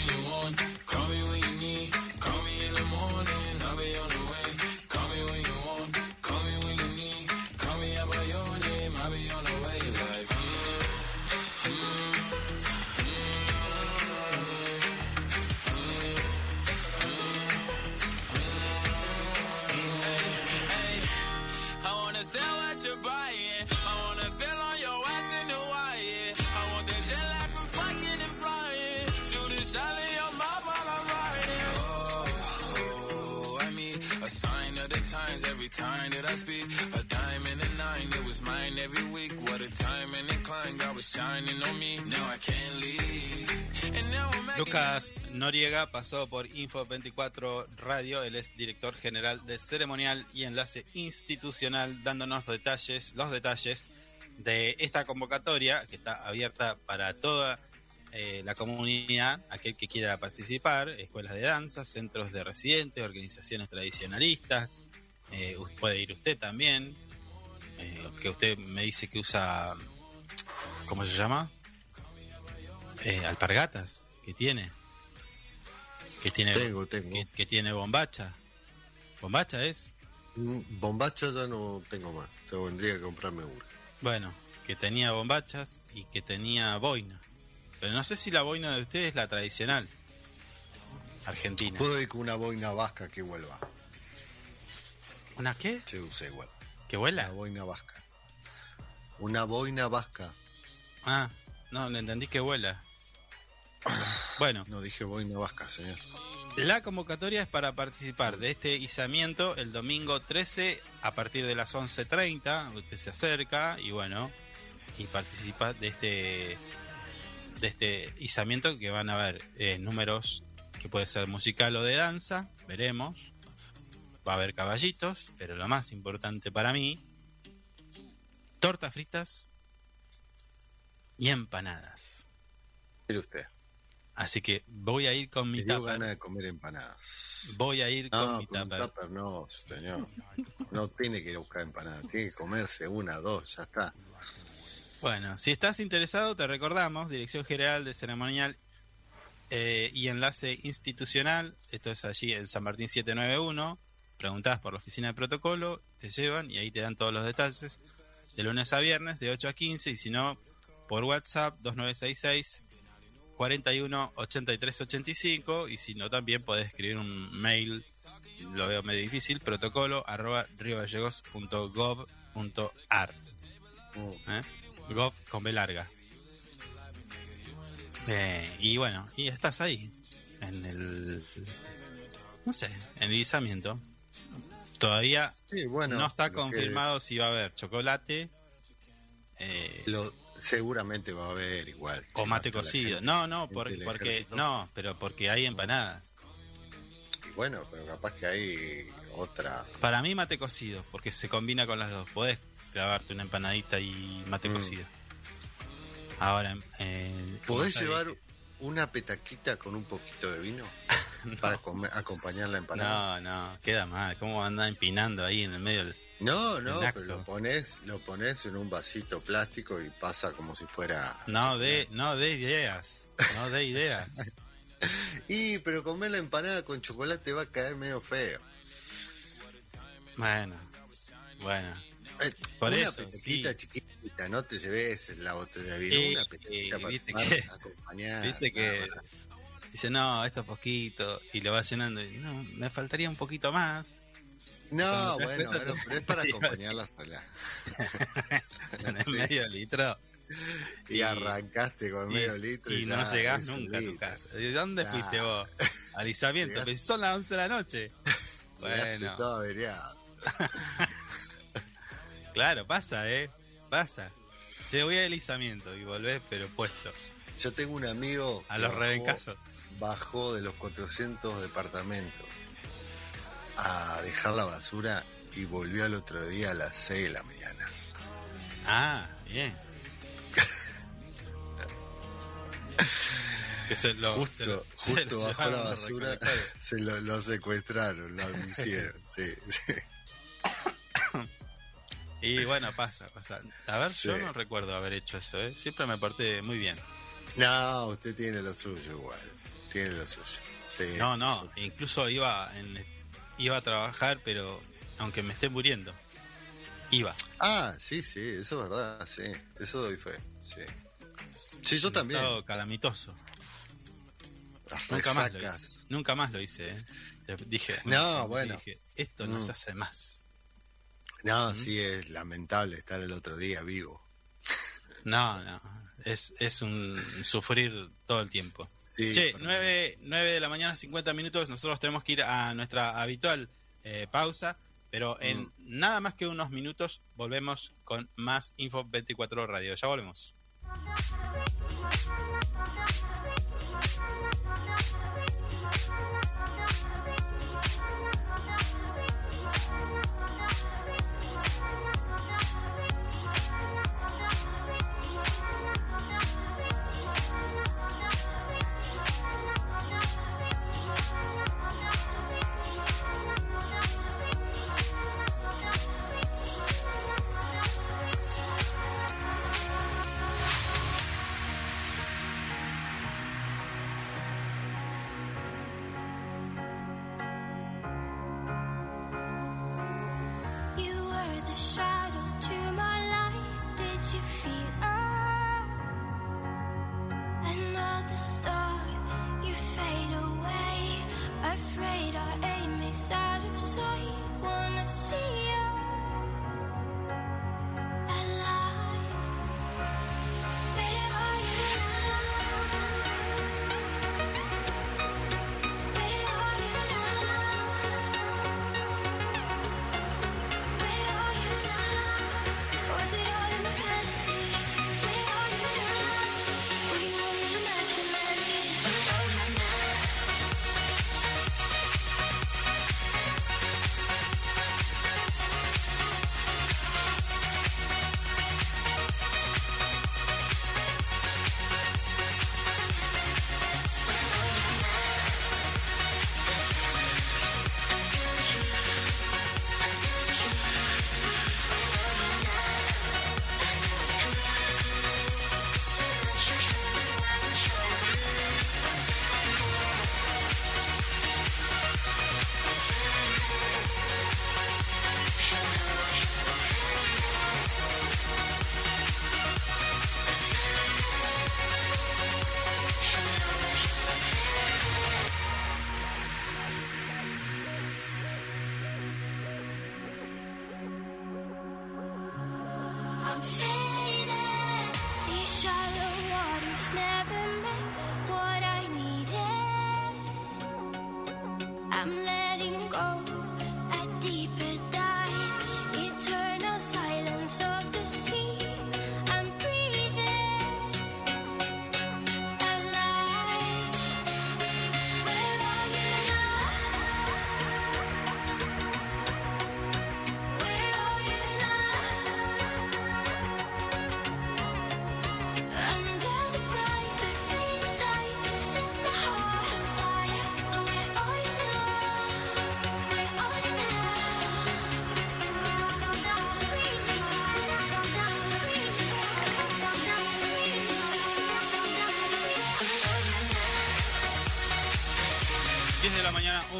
call me when you need. Call me in the morning, I'll be on Lucas Noriega pasó por Info 24 Radio, él es director general de ceremonial y enlace institucional, dándonos detalles, los detalles de esta convocatoria que está abierta para toda eh, la comunidad, aquel que quiera participar, escuelas de danza, centros de residentes, organizaciones tradicionalistas, eh, puede ir usted también, eh, que usted me dice que usa, ¿cómo se llama? Eh, alpargatas, que tiene. Que tiene, Tengo, tengo. Que, que tiene bombacha. ¿Bombacha es? Mm, Bombacha ya no tengo más. Tendría que comprarme una. Bueno, que tenía bombachas y que tenía boina. Pero no sé si la boina de ustedes es la tradicional. Argentina. Puedo ir con una boina vasca que vuelva. ¿Una qué? Se usa igual. ¿Que Una vuela? boina vasca. Una boina vasca. Ah, no, le entendí que vuela. Bueno, No dije boina vasca, señor. la convocatoria es para participar de este izamiento el domingo 13 a partir de las 11.30. Usted se acerca y bueno, y participa de este de este izamiento que van a haber eh, números que puede ser musical o de danza, veremos. Va a haber caballitos, pero lo más importante para mí, tortas fritas y empanadas. Usted. Así que voy a ir con mi tupper. ganas de comer empanadas. Voy a ir con No, mi con un tupper. tupper no, señor. No tiene que ir a buscar empanadas. Tiene que comerse una, dos, ya está. Bueno, si estás interesado, te recordamos, Dirección General de Ceremonial eh, y Enlace Institucional, esto es allí en San Martín 791, preguntás por la oficina de protocolo, te llevan y ahí te dan todos los detalles, de lunes a viernes, de 8 a 15, y si no, por WhatsApp 2966 41 83 85, y si no, también podés escribir un mail, lo veo medio difícil, protocolo arroba riogallegos.gov.ar. ¿eh? Gov con B larga. Eh, y bueno, y estás ahí, en el. No sé, en el izamiento. Todavía Sí, bueno. no está que- confirmado si va a haber chocolate eh, Lo, seguramente va a haber igual. o Si mate cocido. gente- No, no, por- porque no, pero porque hay empanadas. Y bueno, pero capaz que hay otra. Para mí mate cocido, porque se combina con las dos. Podés clavarte una empanadita y mate Mm. cocido. Ahora, eh, ¿Podés llevar una petaquita con un poquito de vino *laughs* *laughs* para acompañar la empanada? No, no, queda mal. ¿Cómo anda empinando ahí en el medio del... No, no, pero lo pones, lo pones en un vasito plástico y pasa como si fuera. No de, no de ideas. No de ideas. *laughs* Y pero comer la empanada con chocolate va a caer medio feo. Bueno, bueno. Eh, Por una eso, sí. chiquita, no te lleves la botella de vino, una petaquita sí, para viste tomar, que- acompañar. Viste que nada. Dice, no, esto es poquito. Y lo va llenando. y, no, me faltaría un poquito más. No, bueno, bueno, pero es *laughs* para acompañar la. *laughs* Tenés *laughs* Sí. medio litro. Y, Y- arrancaste con Y, medio litro y, no llegás nunca a tu casa. ¿De dónde fuiste vos? Si son las 11 de la noche. Bueno, todo averiado. claro, pasa, ¿eh? Pasa. Che, voy a alisamiento y volvés, pero puesto. Yo tengo un amigo A los rebencasos. Bajó de los 400 departamentos a dejar la basura y volvió al otro día a las 6 de la mañana. Ah, bien. *laughs* Que se lo- Justo, se lo- se justo bajó la basura, se lo, lo secuestraron, lo *laughs* hicieron, sí, sí. Y bueno, pasa, pasa. A ver, yo no recuerdo haber hecho eso, ¿eh? Siempre me porté muy bien. No, usted tiene lo suyo igual, tiene lo suyo. Sí, No, no, incluso iba, en, iba a trabajar, pero aunque me esté muriendo, iba. Ah, sí, sí, eso es verdad, sí, eso doy fe, sí. Sí, yo también. Estado calamitoso. Las Nunca más lo hice. Nunca más lo hice, ¿eh? Dije, No, bueno. Dije, esto no Mm. se hace más. No, sí, es lamentable estar el otro día vivo. No, no. Es, es un sufrir todo el tiempo. Sí, che, 9, 9, de la mañana, 50 minutos. Nosotros tenemos que ir a nuestra habitual eh, pausa, pero mm. en nada más que unos minutos volvemos con más Info 24 Radio. Ya volvemos.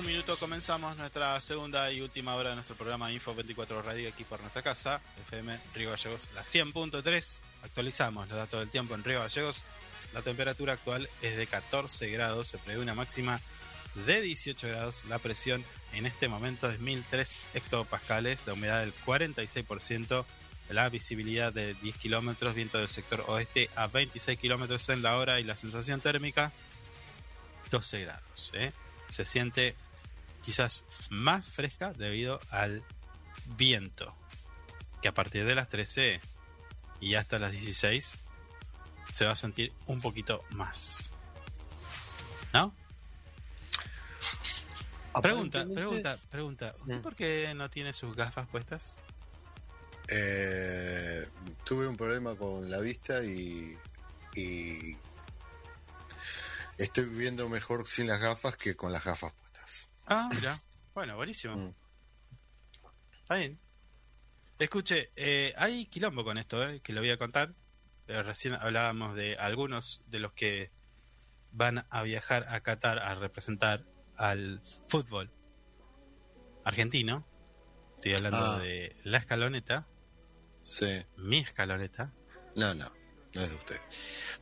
Un minuto, comenzamos nuestra segunda y última hora de nuestro programa Info 24 Radio aquí por nuestra casa, FM Río Gallegos, la 100.3. Actualizamos los datos del tiempo en Río Gallegos. La temperatura actual es de 14 grados, se prevé una máxima de 18 grados. La presión en este momento es 1003 hectopascales, la humedad del 46%, la visibilidad de 10 kilómetros, viento del sector oeste a 26 kilómetros en la hora y la sensación térmica 12 grados. ¿eh? Se siente quizás más fresca debido al viento, que a partir de las 13 y hasta las 16 se va a sentir un poquito más. ¿No? Pregunta, pregunta, pregunta. ¿Usted por qué no tiene sus gafas puestas? eh, tuve un problema con la vista y, y estoy viendo mejor sin las gafas que con las gafas puestas. Ah, mira. Bueno, buenísimo. Mm. Está bien. Escuche, eh, hay quilombo con esto, eh, que lo voy a contar. Eh, recién hablábamos de algunos de los que van a viajar a Qatar a representar al fútbol argentino. Estoy hablando Ah. de la escaloneta, Sí. mi escaloneta. No, no, no es de usted.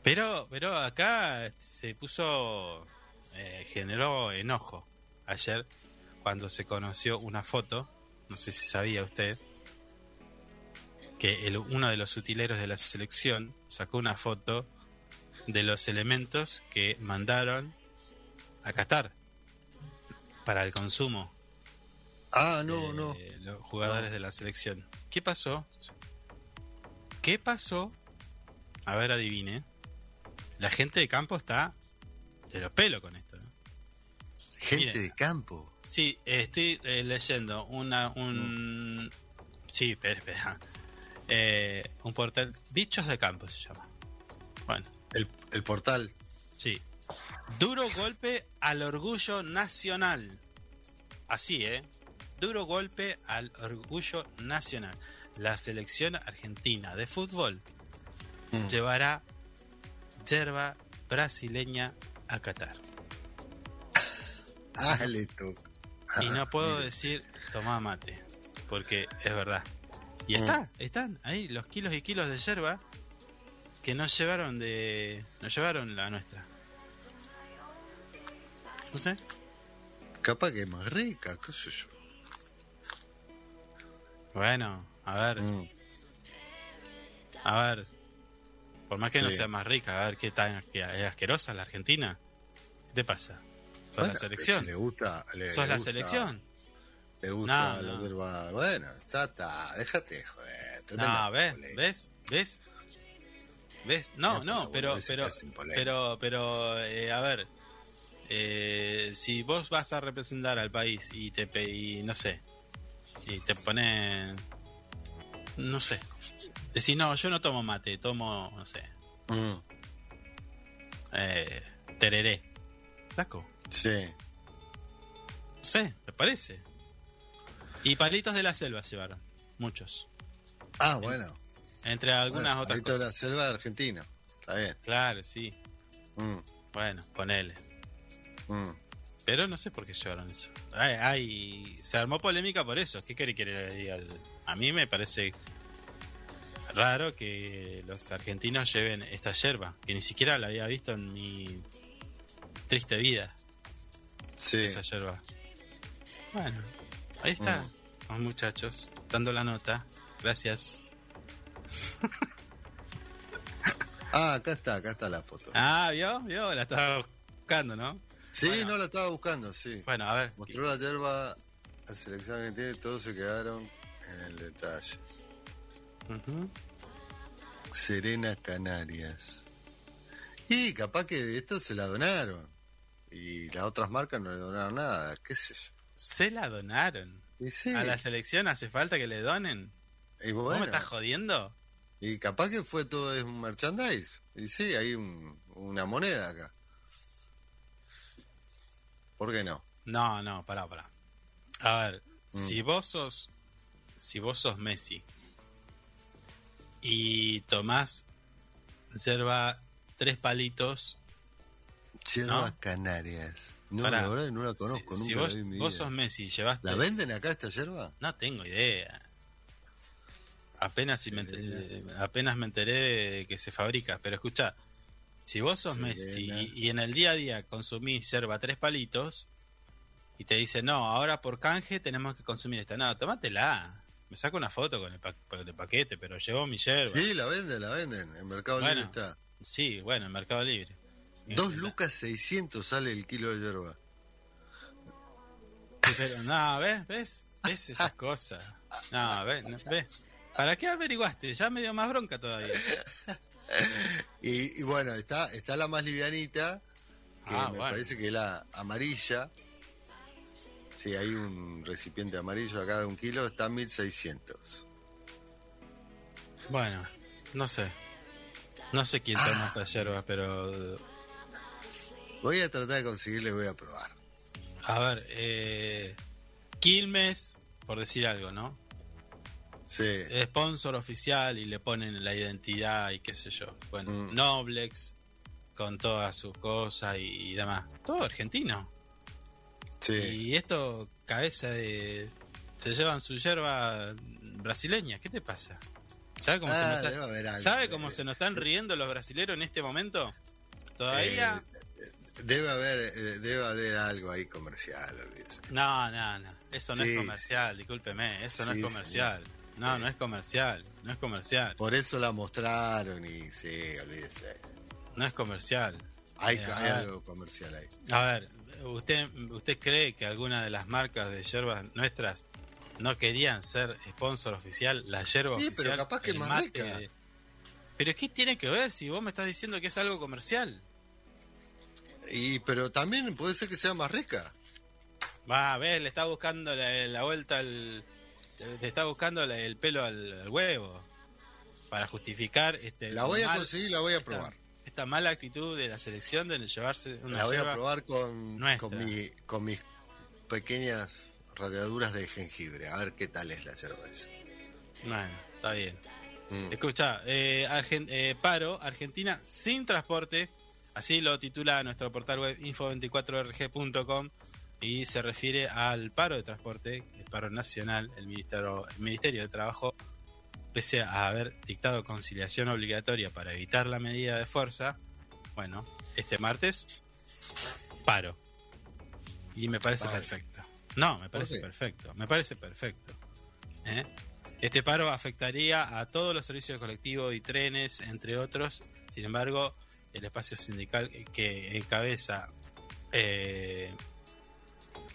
Pero, pero acá se puso, eh, generó enojo ayer cuando se conoció una foto, no sé si sabía usted, que el- uno de los utileros de la selección sacó una foto de los elementos que mandaron a Qatar para el consumo Ah, no, de no. los jugadores de la selección. ¿Qué pasó? ¿Qué pasó? A ver, adivine. La gente de campo está de los pelos con esto. Gente de campo. Sí, estoy eh, leyendo una, un... Sí, espera, espera. Eh, un portal... Bichos de campo se llama. Bueno, El, el portal. sí. Duro golpe al orgullo nacional. Así, ¿eh? Duro golpe al orgullo nacional. La selección argentina de fútbol Mm. llevará yerba brasileña a Qatar. Le toca. Y no *laughs* puedo decir tomá mate, porque es verdad. Y Mm. está, están ahí los kilos y kilos de yerba que nos llevaron de. Nos llevaron la nuestra. No sé. Capaz que es más rica, qué sé yo. Bueno, a ver, Mm. a ver. Por más que no sea más rica, a ver qué tan qué, es asquerosa la Argentina. ¿Qué te pasa? ¿Sos Bueno, la selección? si le gusta, le, ¿Sos le la gusta- selección? Le gusta No, la no. hierba. Bueno, está, está, déjate de joder. tremenda No, ¿ves? ¿Ves? ¿Ves? ¿Ves? No, No, no, pero pero, pero, pero, eh, a ver, eh, si vos vas a representar al país y te, y no sé, y te pone, no sé, decís, no, yo no tomo mate, tomo, no sé, Mm, eh, tereré, saco, sí. sé, me parece. Y palitos de la selva llevaron, muchos, Ah, bueno. entre algunas bueno, otras toda cosas. la selva de Argentina. Está bien. Claro, sí, Mm, bueno, ponele. mm. Pero no sé por qué llevaron eso. Ay, ay, se armó polémica por eso. ¿Qué quiere que le diga? A mí me parece raro que los argentinos lleven esta yerba, que ni siquiera la había visto en mi triste vida, Sí. esa yerba. Bueno, ahí está, Mm. los muchachos, dando la nota. Gracias. *laughs* Ah, acá está, acá está la foto. Ah, ¿vio? ¿Vio? La estaba buscando, ¿no? sí, bueno. no la estaba buscando, sí. Bueno, a ver. Mostró la hierba a selección argentina y todos se quedaron en el detalle. Ujú. Serena Canarias. Y capaz que de esto se la donaron. Y las otras marcas no le donaron nada, qué sé yo. Se la donaron. Y sí, ¿A la selección hace falta que le donen? y ¿Vos me estás jodiendo? y capaz que fue todo es un merchandise. Y sí, hay un- una moneda acá. ¿Por qué no? No, no, pará, pará. A ver, Mm. si vos sos. Si vos sos Messi y tomás yerba tres palitos. ¿No? Canarias. No, la verdad que no la conozco, si, si nunca vos, la vi en mi vos vida. sos Messi llevaste. ¿La venden acá esta yerba? No tengo idea. Apenas, si me, enter- apenas me enteré de que se fabrica. Pero escucha, si vos sos Messi y, y en el día a día consumís yerba tres palitos y te dice, no, ahora por canje tenemos que consumir esta. No, tómatela. Me saco una foto con el, pa- con el paquete, pero llevo mi yerba. Sí, la venden, la venden. En Mercado Bueno. Libre está. Sí, bueno, en Mercado Libre. Dos lucas 600 sale el kilo de hierba. Pero no, ¿ves? ¿Ves? ¿Ves esas cosas? No, ¿ves? ¿ves? ¿Para qué averiguaste? Ya me dio más bronca todavía. *laughs* Y, y bueno, está, está la más livianita, que Ah, me bueno. parece que es la amarilla. Sí, hay un recipiente amarillo acá de un kilo, está 1600. Bueno, no sé. No sé quién toma esta yerba, pero... Voy a tratar de conseguirlo y voy a probar. A ver, eh, Quilmes, por decir algo, ¿no? Sí, Sponsor oficial y le ponen la identidad y qué sé yo. Bueno, Mm. Noblex, con todas sus cosas y, y demás. Todo argentino. sí. Y esto, cabeza de. Se llevan su yerba brasileña. ¿Qué te pasa? ¿Sabe cómo, se, Ah, nos está- debe haber algo, ¿Sabe debe- cómo se nos están riendo los brasileros en este momento? Todavía. Eh, debe haber eh, debe haber algo ahí comercial. No, no, no. Eso no Sí. es comercial, discúlpeme. Eso no es comercial. No, Sí. no es comercial. No es comercial. Por eso la mostraron y sí, olvídese. No es comercial. Hay, Eh, hay ver. algo comercial ahí. A ver, ¿usted, ¿usted cree que alguna de las marcas de yerbas nuestras no querían ser sponsor oficial? La yerba Sí, oficial. pero capaz que es más rica. de- Pero ¿qué tiene que ver si vos me estás diciendo que es algo comercial? Y, pero también puede ser que sea más rica. Va, ves, le está buscando la, la vuelta al. te- está buscando la- el pelo al, al huevo. Para justificar este. La voy a conseguir la voy a esta- probar. Esta, mala actitud de la selección de llevarse una La voy a probar con, con, mi- con mis pequeñas radiaduras de jengibre. A ver qué tal es la cerveza. Bueno, está bien. Mm. Escucha, eh, Argen- eh, paro, Argentina sin transporte, así lo titula nuestro portal web info24rg.com y se refiere al paro de transporte, el paro nacional, el Ministerio, el Ministerio de Trabajo pese a haber dictado conciliación obligatoria para evitar la medida de fuerza, bueno, este martes, paro. Y me parece perfecto. No, me parece perfecto. Me parece perfecto. ¿eh? Este paro afectaría a todos los servicios colectivos y trenes, entre otros. Sin embargo, el espacio sindical que encabeza eh,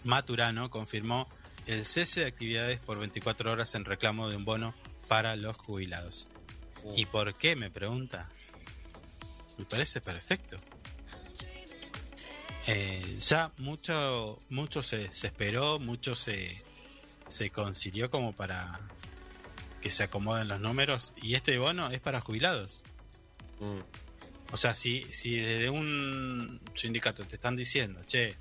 Maturano confirmó el cese de actividades por 24 horas en reclamo de un bono para los jubilados. ¿Y por qué? Me pregunta. Me parece perfecto. Eh, ya mucho, mucho se, se esperó, mucho se, se concilió como para que se acomoden los números y este bono es para jubilados. Mm. O sea, si, si desde un sindicato te están diciendo, che,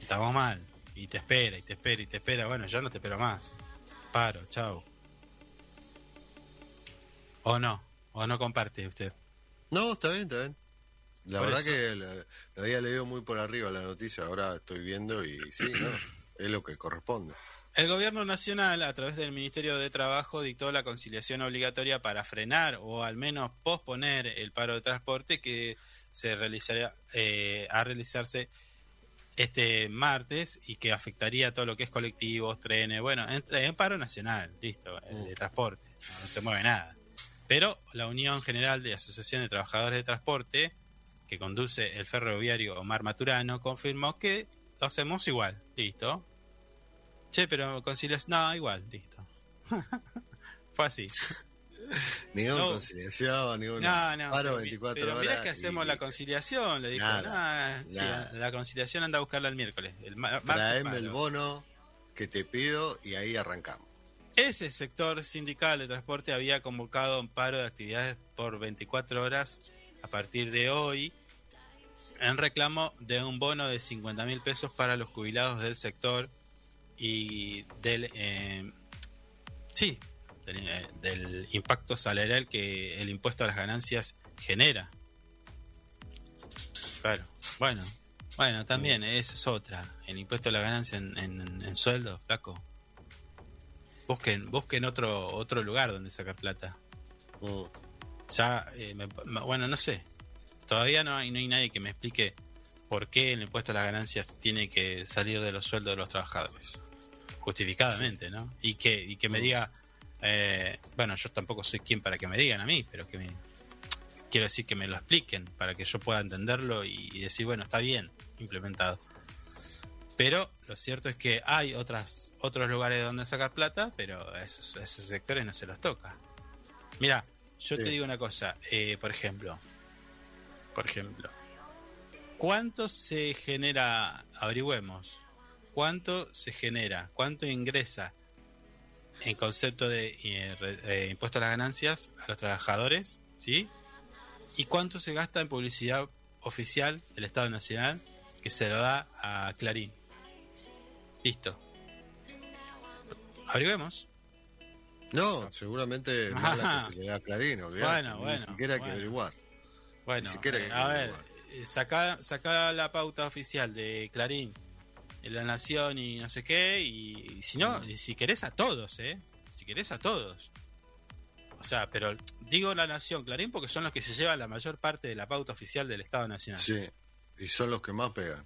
estamos mal, y te espera, y te espera, y te espera, bueno, yo no te espero más. Paro, chao. O no, o no comparte usted. No, está bien, está bien. La Por verdad eso. que la, la había leído muy por arriba la noticia, ahora estoy viendo y sí, no, es lo que corresponde. El gobierno nacional, a través del Ministerio de Trabajo, dictó la conciliación obligatoria para frenar o al menos posponer el paro de transporte que se realizaría eh, a realizarse este martes y que afectaría todo lo que es colectivos, trenes, bueno, entre en paro nacional, listo, el de transporte, no se mueve nada. Pero la Unión General de Asociación de Trabajadores de Transporte, que conduce el ferroviario Omar Maturano, confirmó que lo hacemos igual, listo, Che, pero conciliación. No, igual, listo. *laughs* Fue así. Ni un No. conciliación, ni un No, no. paro pero- 24 pero horas. mirá que y hacemos la conciliación, le dijo. Nada, "Nah, sí, nada. la, la conciliación anda a buscarla el miércoles. El Traeme el paro". bono que te pido y ahí arrancamos. Ese sector sindical de transporte había convocado un paro de actividades por 24 horas a partir de hoy en reclamo de un bono de 50 mil pesos para los jubilados del sector y del eh, sí del, eh, del impacto salarial que el impuesto a las ganancias genera. Claro. Bueno bueno también esa es otra. El impuesto a la ganancia en, en, en sueldo flaco. Busquen busquen otro otro lugar donde sacar plata. Mm. ya eh, me- me- bueno no sé. Todavía no hay no hay nadie que me explique por qué el impuesto a las ganancias tiene que salir de los sueldos de los trabajadores justificadamente no y que y que me diga eh, bueno yo tampoco soy quien para que me digan a mí pero que me quiero decir que me lo expliquen para que yo pueda entenderlo y, y decir bueno está bien implementado pero lo cierto es que hay otras otros lugares donde sacar plata pero a esos, a esos sectores no se los toca. Mira yo te digo una cosa eh, por ejemplo por ejemplo ¿cuánto se genera averigüemos cuánto se genera cuánto ingresa en concepto de eh, eh, impuesto a las ganancias a los trabajadores ¿sí? y cuánto se gasta en publicidad oficial del Estado Nacional que se lo da a Clarín listo. Averigüemos No, seguramente *laughs* más la que se le da a Clarín, olvidate, Bueno, Ni bueno, siquiera hay que averiguar. Bueno, Ni siquiera hay que a ver, averiguar. eh, saca, saca la pauta oficial de Clarín, La Nación y no sé qué, y, y si no, y si querés a todos, ¿eh? Si querés a todos. O sea, pero digo La Nación, Clarín, porque son los que se llevan la mayor parte de la pauta oficial del Estado Nacional. Sí, y son los que más pegan.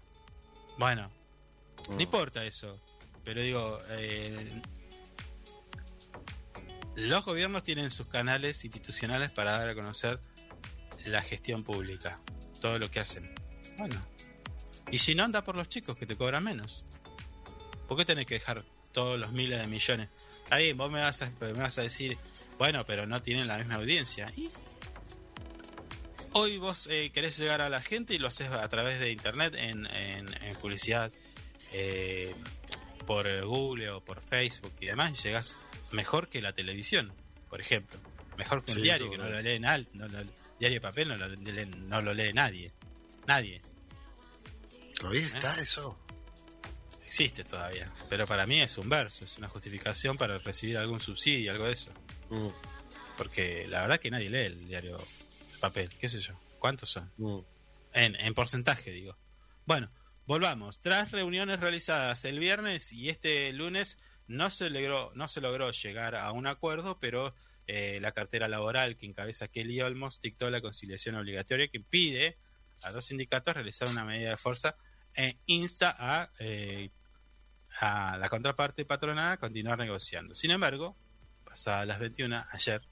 Bueno, no importa eso, pero digo, eh, los gobiernos tienen sus canales institucionales para dar a conocer la gestión pública, todo lo que hacen. Bueno, y si no, anda por los chicos que te cobran menos. ¿Por qué tenés que dejar todos los miles de millones? Ahí vos me vas, a, me vas a decir, bueno, pero no tienen la misma audiencia. ¿Y? Hoy vos eh, querés llegar a la gente y lo haces a través de internet en, en- en publicidad eh, por Google o por Facebook y demás, y llegás mejor que la televisión, por ejemplo. Mejor que un Sí, diario, que no lo verdad. lee nadie. No lo- diario de papel no lo, no lo lee nadie. Nadie. ¿Todavía ¿Eh? está eso? Existe todavía. Pero para mí es un verso, es una justificación para recibir algún subsidio, algo de eso. Mm, Porque la verdad que nadie lee el diario de papel, qué sé yo. ¿Cuántos son? mm. En, en porcentaje, digo. Bueno, volvamos. Tras reuniones realizadas el viernes y este lunes, no se logró, no se logró llegar a un acuerdo, pero eh, la cartera laboral que encabeza Kelly Olmos dictó la conciliación obligatoria que pide a los sindicatos realizar una medida de fuerza e insta a, eh, a la contraparte patronal a continuar negociando. Sin embargo, pasadas las 21, ayer,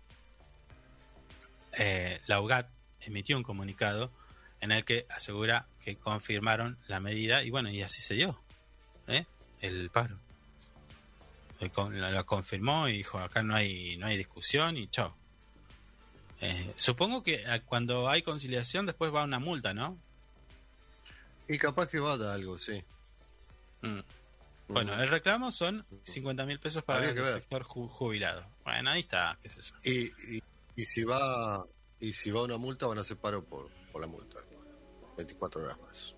eh, la UGAT emitió un comunicado en el que asegura que confirmaron la medida y bueno, y así se dio ¿eh? el paro. Eh, Lo, confirmó y dijo, acá no hay, no hay discusión y chao. Supongo que cuando hay conciliación después va una multa, ¿no? Y capaz que va a dar algo, sí. Mm. Bueno, el reclamo son 50 mil pesos para el sector ju- jubilado. Bueno, ahí está, qué sé yo. Y, y, y si va y si va una multa, van a hacer paro por, por la multa. 24 horas más.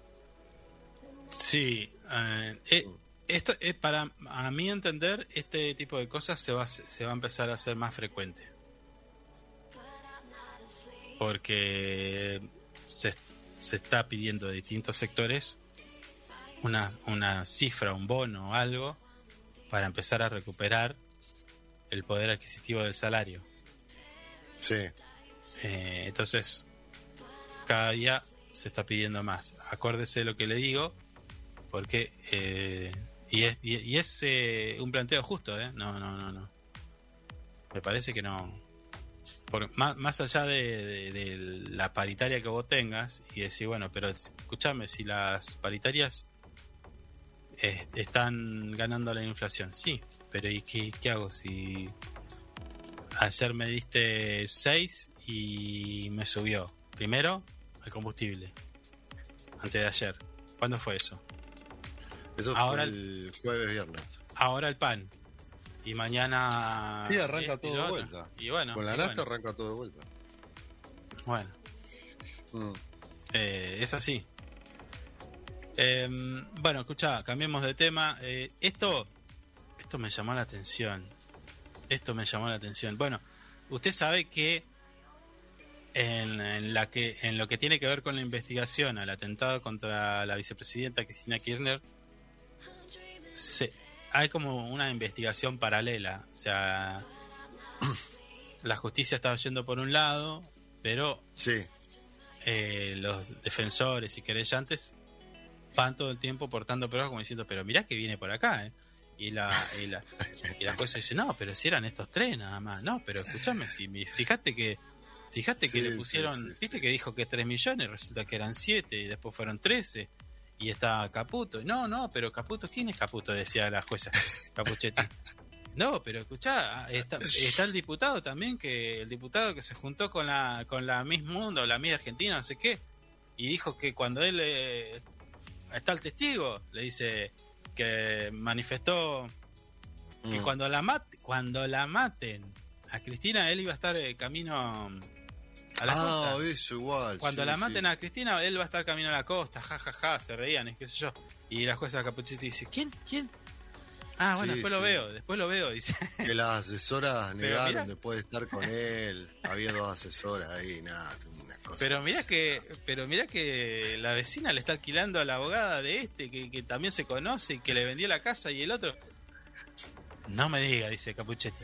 Sí, eh, eh, esto es para a mi entender este tipo de cosas se va a, se va a empezar a hacer más frecuente porque se, se está pidiendo de distintos sectores una, una cifra, un bono o algo para empezar a recuperar el poder adquisitivo del salario. Sí. Eh, entonces, cada día se está pidiendo más. Acuérdese de lo que le digo, porque. eh, y es, y, y es eh, un planteo justo, ¿eh? No, no, no, no. Me parece que no. Por, más, más allá de, de- de la paritaria que vos tengas, y decir, bueno, pero escúchame, si las paritarias están ganando la inflación, sí, pero ¿y qué, qué hago si ayer me diste 6 y me subió. Primero, el combustible. Antes de ayer. ¿Cuándo fue eso? Eso Ahora fue el jueves, viernes. Ahora el pan. Y mañana. Sí, arranca este todo de vuelta. Y bueno. Con la y nafta bueno. arranca todo de vuelta. Bueno, Mm. eh, es así. Em, bueno, escucha, cambiemos de tema. Eh, esto, esto me llamó la atención. Esto me llamó la atención. Bueno, usted sabe que en, en la que en lo que tiene que ver con la investigación al atentado contra la vicepresidenta Cristina Kirchner, se, hay como una investigación paralela. O sea, *clears throat* la justicia estaba yendo por un lado, pero Sí, eh, los defensores y querellantes van todo el tiempo portando pruebas como diciendo, pero mirá que viene por acá, ¿eh? Y la, y la, y la jueza dice, no, pero si eran estos tres nada más, no, pero escúchame, si mi- fíjate que fíjate que le pusieron, sí. viste que dijo que 3 millones, resulta que eran 7 y después fueron 13 y está Caputo, no, no, pero Caputo, ¿quién es Caputo? decía la jueza Capuchetti. *laughs* No, pero escuchá, está, está el diputado también, que el diputado que se juntó con la con la Miss Mundo, la Miss Argentina, no sé qué, y dijo que cuando él eh, está el testigo, le dice que manifestó que Mm. cuando la mat cuando la maten a Cristina, él iba a estar eh, camino a la Ah, costa. eso igual. Cuando sí, la sí. maten a Cristina, él va a estar camino a la costa, ja, ja, ja, se reían, y qué sé yo. Y la jueza Capuchetti dice, ¿quién? ¿Quién? Ah, bueno, Sí, después lo sí. veo, después lo veo, dice. Que las asesoras *laughs* negaron mirá. después de estar con él. Había dos asesoras ahí, nada, una cosa. Pero mira que, pero mira que la vecina le está alquilando a la abogada de este, que, que también se conoce y que le vendió la casa y el otro. No me diga, dice Capuchetti.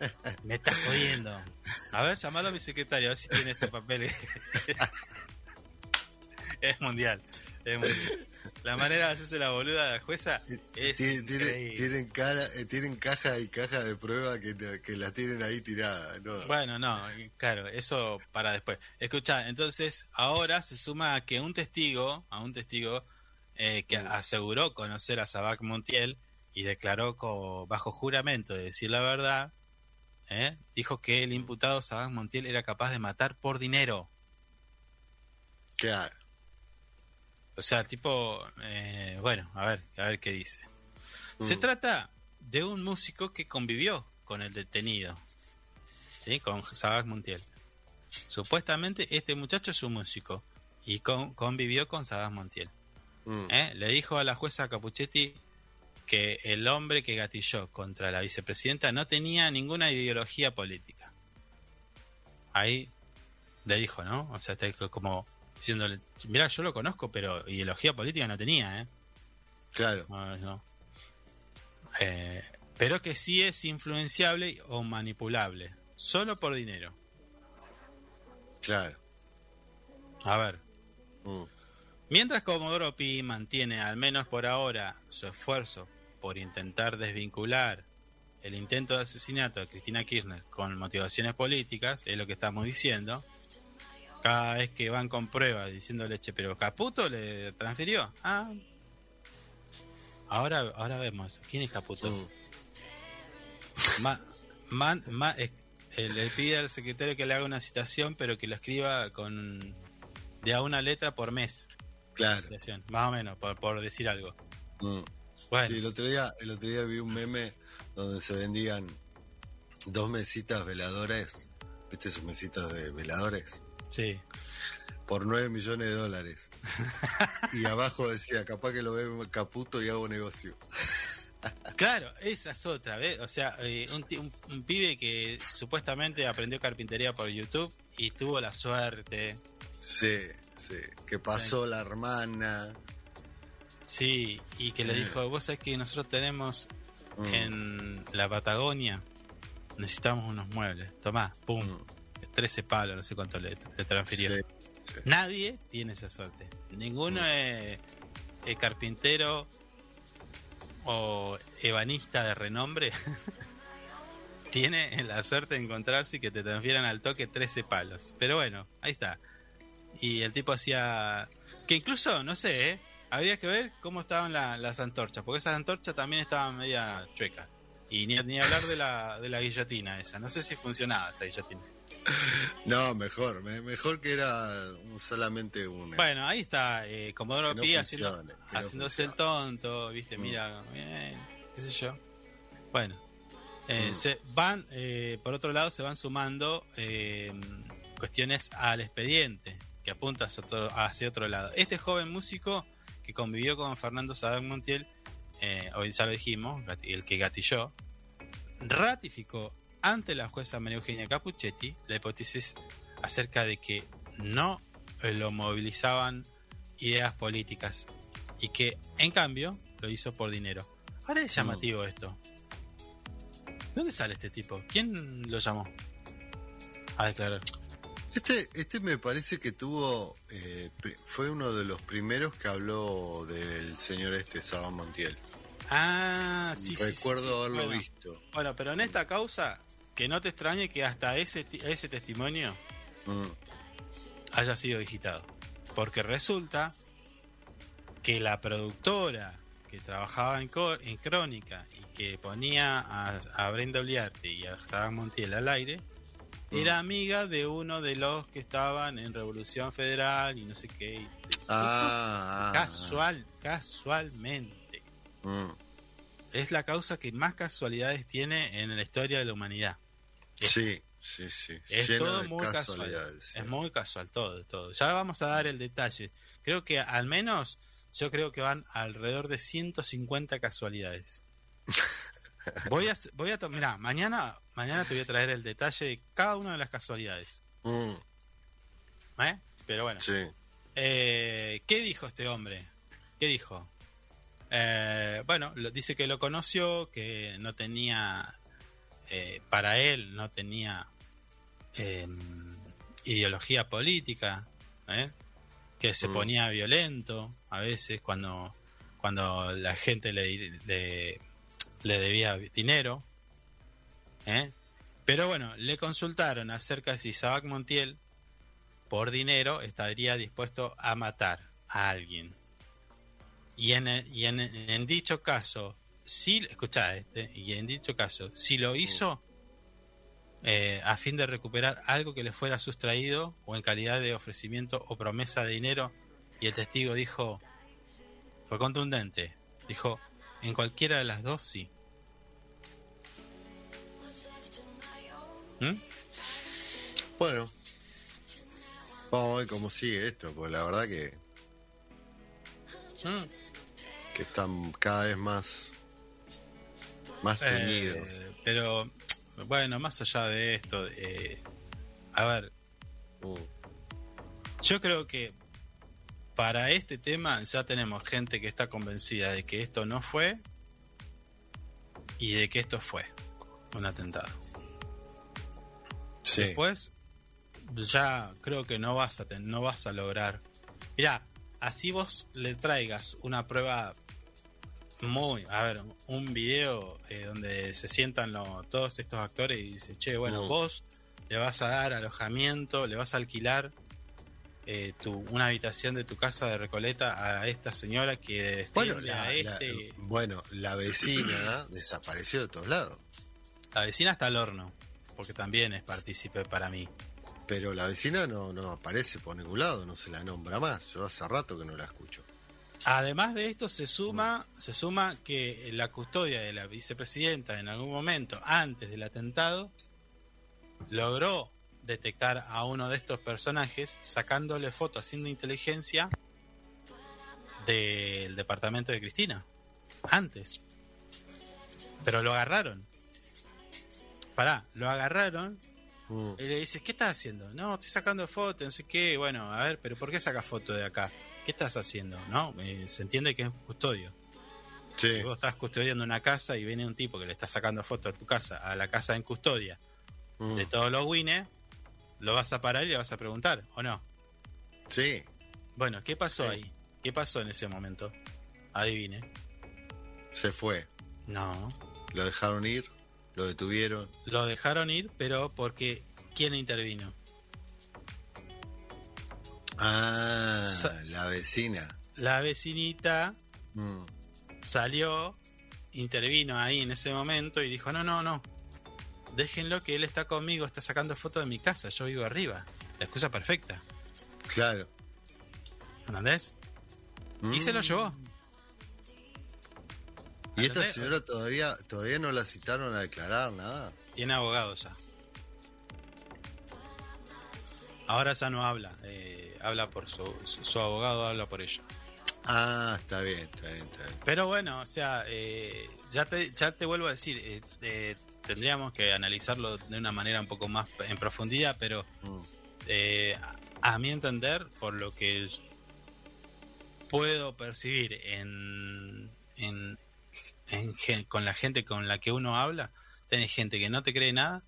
*laughs* Me estás jodiendo. A ver, llamalo a mi secretario, a ver si tiene este papel. *laughs* es mundial. es mundial. La manera de hacerse la boluda de la jueza es Tienen, tienen- increíble. tienen cara, eh, tienen caja y caja de prueba que, que la tienen ahí tirada. ¿no? Bueno, no, claro, eso para después. Escucha, entonces ahora se suma a que un testigo, a un testigo eh, que aseguró conocer a Sabac Montiel y declaró co- bajo juramento de decir la verdad, ¿eh? dijo que el imputado Sabac Montiel era capaz de matar por dinero. Claro. O sea, tipo, eh, bueno, a ver, a ver qué dice. Se Mm. trata de un músico que convivió con el detenido, ¿sí? con Sabac Montiel. Supuestamente este muchacho es un músico y con- convivió con Sabac Montiel. Mm. ¿eh? Le dijo a la jueza Capuchetti que el hombre que gatilló contra la vicepresidenta no tenía ninguna ideología política. Ahí le dijo, ¿no? O sea, está como diciéndole, mira, yo lo conozco, pero ideología política no tenía, ¿eh? Claro. No, no. Eh, pero que sí es influenciable o manipulable, solo por dinero. Claro. A ver, Mm. mientras Comodoro Pi mantiene, al menos por ahora, su esfuerzo por intentar desvincular el intento de asesinato de Cristina Kirchner con motivaciones políticas, es lo que estamos diciendo. Cada vez que van con pruebas diciéndole, che, pero Caputo le transfirió. Ah. Ahora, ahora vemos. ¿Quién es Caputo? Ma- man- es- le pide al secretario que le haga una citación, pero que lo escriba con de a una letra por mes. Claro. Más o menos, por, por decir algo. Mm. Bueno, Sí, el otro día, el otro día vi un meme donde se vendían dos mesitas veladores, ¿viste esas mesitas de veladores? sí. Por 9 millones de dólares. *laughs* y abajo decía, capaz que lo ve Caputo y hago negocio. Claro, esa es otra, ¿ves? O sea, eh, un, un- un pibe que supuestamente aprendió carpintería por YouTube y tuvo la suerte, Sí, sí. Que pasó la hermana. Sí, y que le dijo, vos sabés que nosotros tenemos Mm. en la Patagonia, necesitamos unos muebles. Tomá, pum, Mm. 13 palos, no sé cuánto le, le transfirió. Sí, Nadie tiene esa suerte. Ninguno es, es carpintero o ebanista de renombre. *laughs* tiene la suerte de encontrarse y que te transfieran al toque 13 palos. Pero bueno, ahí está. Y el tipo hacía... Que incluso, no sé, ¿eh? Habría que ver cómo estaban la- las antorchas. Porque esas antorchas también estaban media chuecas. Y ni, ni hablar de la, de la guillotina esa. No sé si funcionaba esa guillotina. No, mejor, me- mejor que era solamente una. Bueno, ahí está eh, Comodoro no Pi haciendo, no haciéndose el tonto, viste, Mm. mira, bien, qué sé yo. Bueno, eh, Mm. se van, eh, por otro lado, se van sumando eh, cuestiones al expediente, que apunta hacia otro, hacia otro lado. Este joven músico que convivió con Fernando Sadak Montiel, eh, hoy ya lo dijimos, el que gatilló, ratificó ante la jueza María Eugenia Capuchetti la hipótesis acerca de que no lo movilizaban ideas políticas y que en cambio lo hizo por dinero. Ahora es llamativo esto. ¿Dónde sale este tipo? ¿Quién lo llamó a declarar? Este, este me parece que tuvo, eh, fue uno de los primeros que habló del señor este Sabán Montiel. Ah, sí, sí, sí, Recuerdo sí. haberlo Bueno, visto. Bueno, pero en esta causa, que no te extrañe que hasta ese, ese testimonio Mm, haya sido digitado. Porque resulta que la productora que trabajaba en, en Crónica y que ponía a, a Brenda Uliarte y a Sagan Montiel al aire, era amiga de uno de los que estaban en Revolución Federal y no sé qué. y- Ah, ah, Casual, casualmente. mm, Es la causa que más casualidades tiene en la historia de la humanidad. sí, sí, sí. Es todo muy casual. sí. Es muy casual, todo, todo. Ya vamos a dar el detalle. Creo que al menos, yo creo que van alrededor de 150 casualidades. *laughs* Voy a, voy a mirá, mañana, mañana te voy a traer el detalle de cada una de las casualidades. Mm, ¿eh? Pero bueno, sí. Eh, ¿qué dijo este hombre? ¿Qué dijo? Eh, bueno, lo- dice que lo conoció, que no tenía, eh, para él no tenía eh, ideología política, ¿eh? que se Mm. ponía violento a veces cuando, cuando la gente le, le, le debía dinero. ¿Eh? Pero bueno, le consultaron acerca de si Sabac Montiel por dinero estaría dispuesto a matar a alguien. Y en, dicho caso, si, escuchá este, y en dicho caso, si lo hizo eh, a fin de recuperar algo que le fuera sustraído o en calidad de ofrecimiento o promesa de dinero, y el testigo dijo, fue contundente, dijo, en cualquiera de las dos sí. ¿Mm? Bueno, vamos a ver cómo sigue esto, porque la verdad que, ¿Mm? que están cada vez más, más teñidos. Eh, pero bueno, más allá de esto, eh, a ver, Mm, yo creo que para este tema ya tenemos gente que está convencida de que esto no fue y de que esto fue un atentado. Sí. Después, ya creo que no vas a, ten- no vas a lograr. Mirá, así vos le traigas una prueba muy. A ver, un video eh, donde se sientan lo- todos estos actores y dice, che, bueno, Mm. vos le vas a dar alojamiento, le vas a alquilar eh, tu, una habitación de tu casa de Recoleta a esta señora que Bueno, la, este. bueno, la vecina *clears throat* desapareció de todos lados. La vecina está al horno, porque también es partícipe para mí. Pero la vecina no, no aparece por ningún lado, no se la nombra más. Yo hace rato que no la escucho. Además de esto, se suma, se suma que la custodia de la vicepresidenta en algún momento, antes del atentado, logró detectar a uno de estos personajes sacándole fotos, haciendo inteligencia del departamento de Cristina. Antes. Pero lo agarraron. Pará, lo agarraron Mm. y le dices, ¿qué estás haciendo? No, estoy sacando fotos, no sé qué. Bueno, a ver, pero ¿por qué sacas fotos de acá? ¿Qué estás haciendo? ¿No? Eh, se entiende que es custodio. Sí, Si vos estás custodiando una casa y viene un tipo que le está sacando fotos a tu casa, a la casa en custodia, mm. de todos los wines, lo vas a parar y le vas a preguntar, ¿o no? sí. Bueno, ¿qué pasó Sí. ahí? ¿Qué pasó en ese momento? Adivine. se fue. No. Lo dejaron ir, lo detuvieron. Lo dejaron ir, pero porque ¿quién intervino? Ah, Sa- la vecina. La vecinita Mm. salió, intervino ahí en ese momento y dijo, no, no, no, déjenlo que él está conmigo, está sacando fotos de mi casa, yo vivo arriba. La excusa perfecta, Claro. ¿entendés? Y Mm. se lo llevó. Y esta señora todavía, todavía no la citaron a declarar nada. Tiene abogado ya. Ahora ya no habla, eh, habla por su, su, su abogado, habla por ella. Ah, está bien, está bien, está bien. Pero bueno, o sea, eh, ya, te, ya te vuelvo a decir, eh, tendríamos que analizarlo de una manera un poco más en profundidad, pero Mm. a, a mi entender, por lo que puedo percibir en, en, en con la gente con la que uno habla, tenés gente que no te cree nada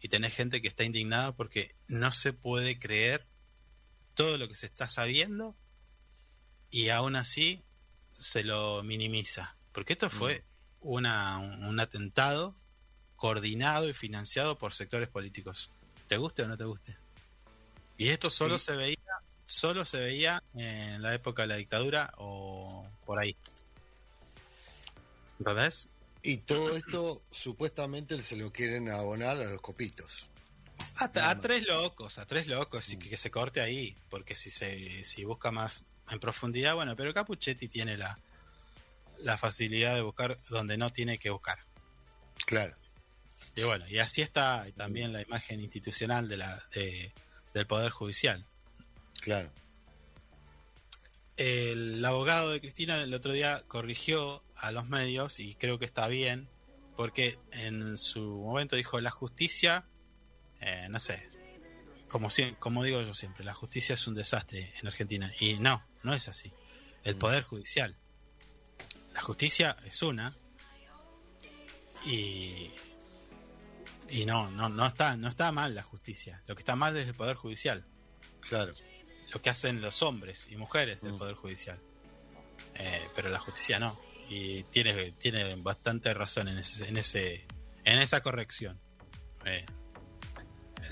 y tenés gente que está indignada porque no se puede creer todo lo que se está sabiendo y aún así se lo minimiza. Porque esto fue una, un, un atentado coordinado y financiado por sectores políticos. ¿Te guste o no te guste? Y esto solo Sí. se veía, solo se veía en la época de la dictadura o por ahí. ¿Entendés? Y todo esto supuestamente se lo quieren abonar a los copitos. A, Nada a tres locos, a tres locos, y que, que se corte ahí, porque si se si busca más en profundidad, bueno, pero Capuchetti tiene la, la facilidad de buscar donde no tiene que buscar. Claro. Y bueno, y así está también la imagen institucional de la, de- del Poder Judicial. Claro. El abogado de Cristina el otro día corrigió a los medios y creo que está bien, porque en su momento dijo la justicia, eh, no sé, como, como digo yo siempre, la justicia es un desastre en Argentina. Y no, no es así. El Poder Judicial. La justicia es una y, y no, no, no, está, no está mal la justicia. Lo que está mal es el Poder Judicial Claro. lo que hacen los hombres y mujeres del Mm. Poder Judicial. Eh, pero la justicia no. Y tiene, tiene bastante razón en ese, en ese en esa corrección. Eh,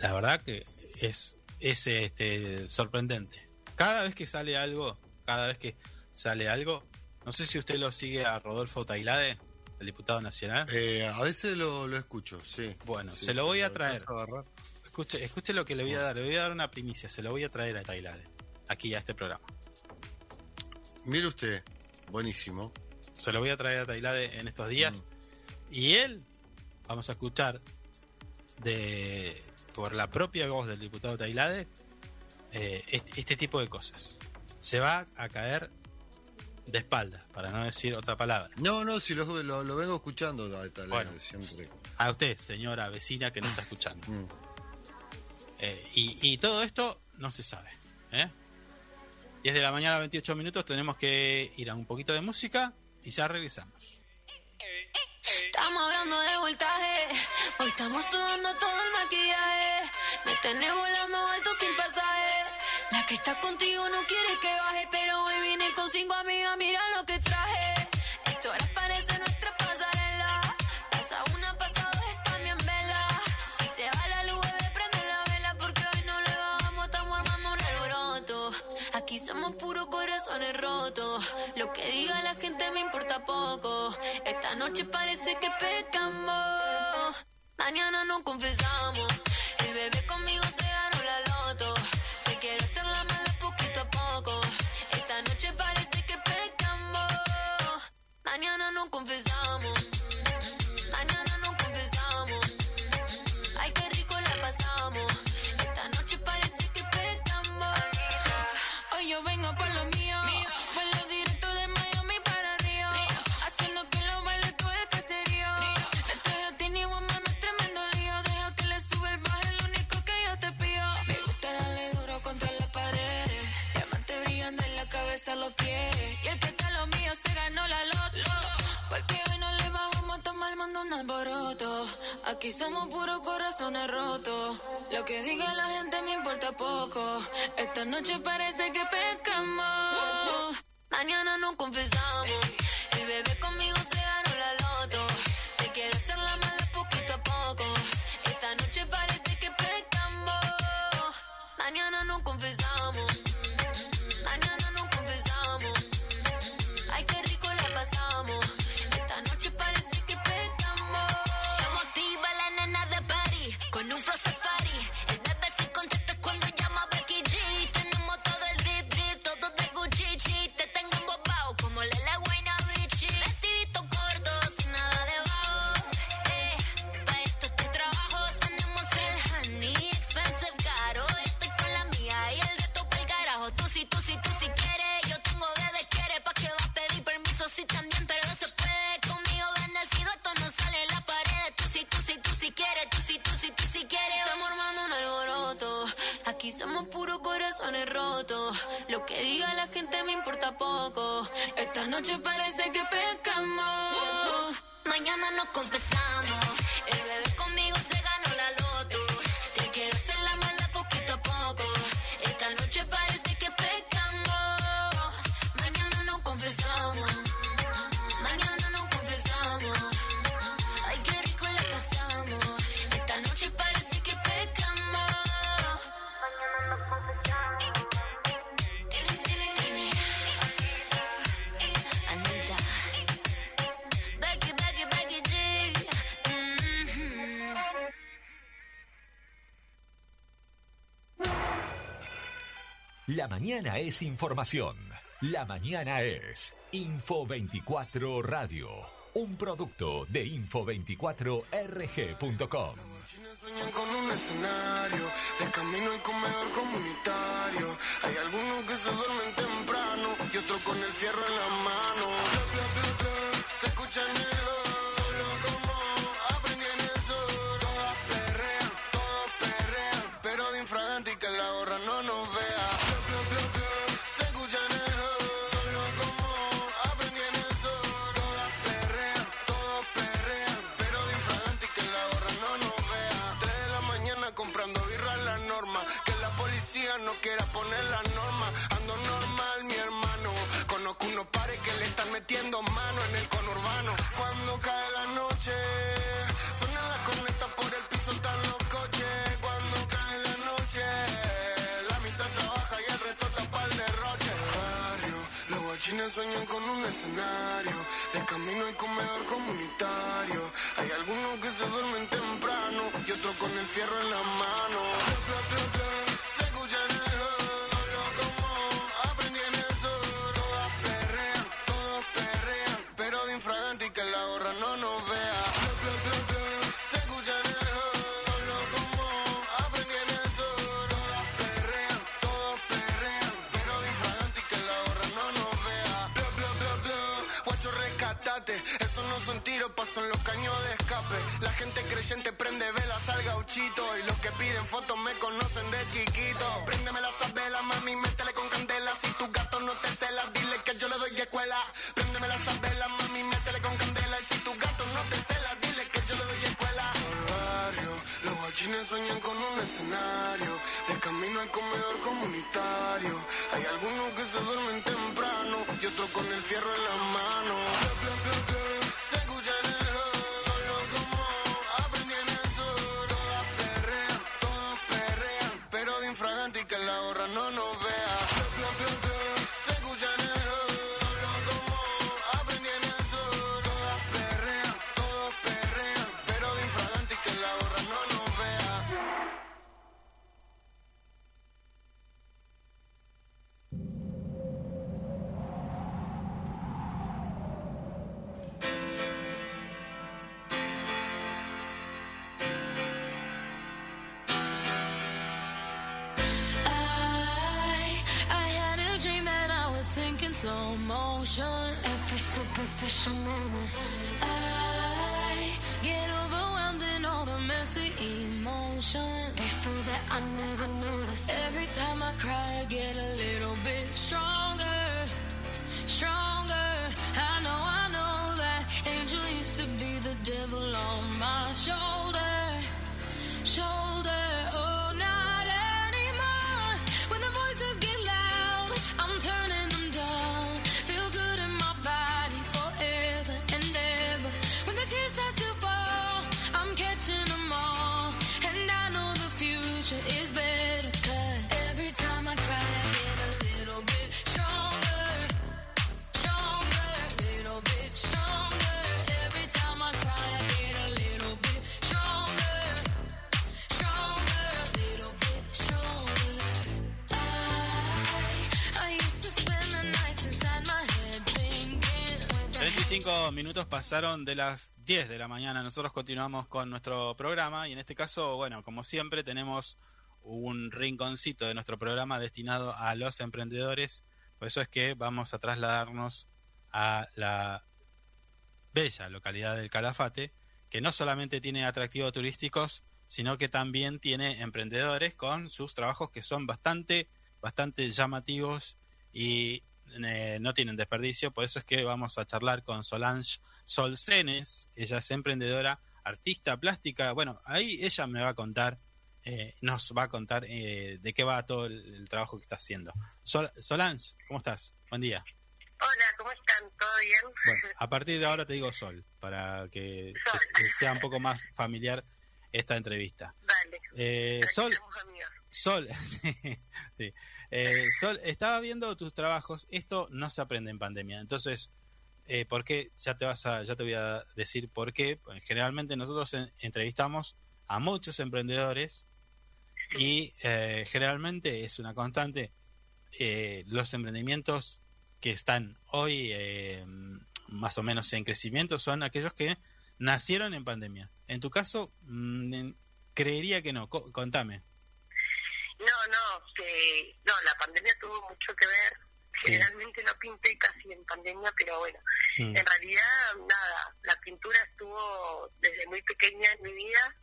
la verdad que es, es este, sorprendente. Cada vez que sale algo, cada vez que sale algo, no sé si usted lo sigue a Rodolfo Tailade, el diputado nacional. Eh, a veces lo, lo escucho, sí. Bueno, Sí, se lo voy a traer. a. Escuche, escuche lo que le voy a dar. Le voy a dar una primicia. Se lo voy a traer a Tailade. Aquí a este programa. Mire usted, buenísimo. Se lo voy a traer a Tailade en estos días. Mm. Y él, vamos a escuchar de por la propia voz del diputado Tailade eh, este, este tipo de cosas. Se va a caer de espaldas, para no decir otra palabra. No, no, si lo, lo, lo vengo escuchando a Bueno. siempre. A usted, señora vecina que no está escuchando. Mm. Eh, y, y todo esto no se sabe. ¿eh? 10 de la mañana, 28 minutos. Tenemos que ir a un poquito de música y ya regresamos. Estamos hablando de voltaje. Hoy estamos sudando todo el maquillaje. Me tenés volando alto sin pasaje. La que está contigo no quiere que baje, pero hoy vine con cinco amigas, mira lo que traje. Esto ahora Lo que diga la gente me importa poco. Esta noche parece que pecamos. Mañana no confesamos. El bebé conmigo se ganó la loto. Te quiero hacer la mala poquito a poco. Esta noche parece que pecamos. Mañana no confesamos. Mañana Y el que está lo mío se ganó la loto. Porque hoy no le bajamos a tomar mando un alboroto. Aquí somos puros corazones rotos. Lo que diga la gente me importa poco. Esta noche parece que pecamos. Mañana no confesamos. El bebé conmigo se ganó la loto. Te quiero hacer la mala poquito a poco. Esta noche parece que pecamos. Mañana no confesamos. Somos puros corazones rotos. Lo que diga la gente me importa poco. Esta noche parece que pecamos. Mañana nos confesamos. Mañana es información. La mañana es Info 24 Radio. Un producto de info24rg.com. Sueñan con un escenario, de camino al comedor comunitario. Hay algunos que se duermen temprano y otros con el fierro en la mano. Se escuchan el Unos pares que le están metiendo mano en el conurbano. Cuando cae la noche, suenan las cornetas por el piso, están los coches. Cuando cae la noche, la mitad trabaja y el resto tapa el derroche. Barrio, los guachines sueñan con un escenario. De camino al comedor comunitario. Hay algunos que se duermen temprano y otros con el fierro en la mano. son los caños de escape. La gente creyente prende velas al gauchito. Y los que piden fotos me conocen de chiquito. Préndeme las velas, mami, métele con candela. Si tu gato no te cela, dile que yo le doy escuela. Préndeme las velas, mami, métele con candela. Y si tu gato no te cela, dile que yo le doy escuela. El barrio, los guachines sueñan con un escenario. De camino al comedor comunitario. Hay algunos que se duermen temprano y otros con el fierro en las manos. La gorra no. nos that I was sinking slow motion. Every superficial moment. I get overwhelmed in all the messy emotions. It's so that I never notice. Every time I cry, I get a little bit 45 minutos pasaron de las 10 de la mañana. Nosotros continuamos con nuestro programa y en este caso, bueno, como siempre tenemos un rinconcito de nuestro programa destinado a los emprendedores. Por eso es que vamos a trasladarnos a la bella localidad del Calafate, que no solamente tiene atractivos turísticos, sino que también tiene emprendedores con sus trabajos que son bastante, bastante llamativos y eh, no tienen desperdicio. Por eso es que vamos a charlar con Solange Solcenes. Ella es emprendedora, artista plástica. Bueno, ahí ella me va a contar, eh, nos va a contar eh, de qué va todo el, el trabajo que está haciendo. Sol- Solange, ¿cómo estás? Buen día. Hola, ¿cómo están? ¿Todo bien? Bueno, a partir de ahora te digo Sol, para que, sea un poco más familiar esta entrevista. Dale. Eh, Sol, Sol, *laughs* sí. Eh, Sol, estaba viendo tus trabajos. Esto no se aprende en pandemia. Entonces, eh, ¿por qué? Ya te vas a, ya te voy a decir por qué. Generalmente nosotros en- entrevistamos a muchos emprendedores y eh, generalmente es una constante. eh, los emprendimientos que están hoy más o menos en crecimiento son aquellos que nacieron en pandemia. En tu caso, mm, creería que no. Co- contame. No, no, que, no, la pandemia tuvo mucho que ver. Generalmente no pinté casi en pandemia, pero bueno, Mm. en realidad, nada, la pintura estuvo desde muy pequeña en mi vida.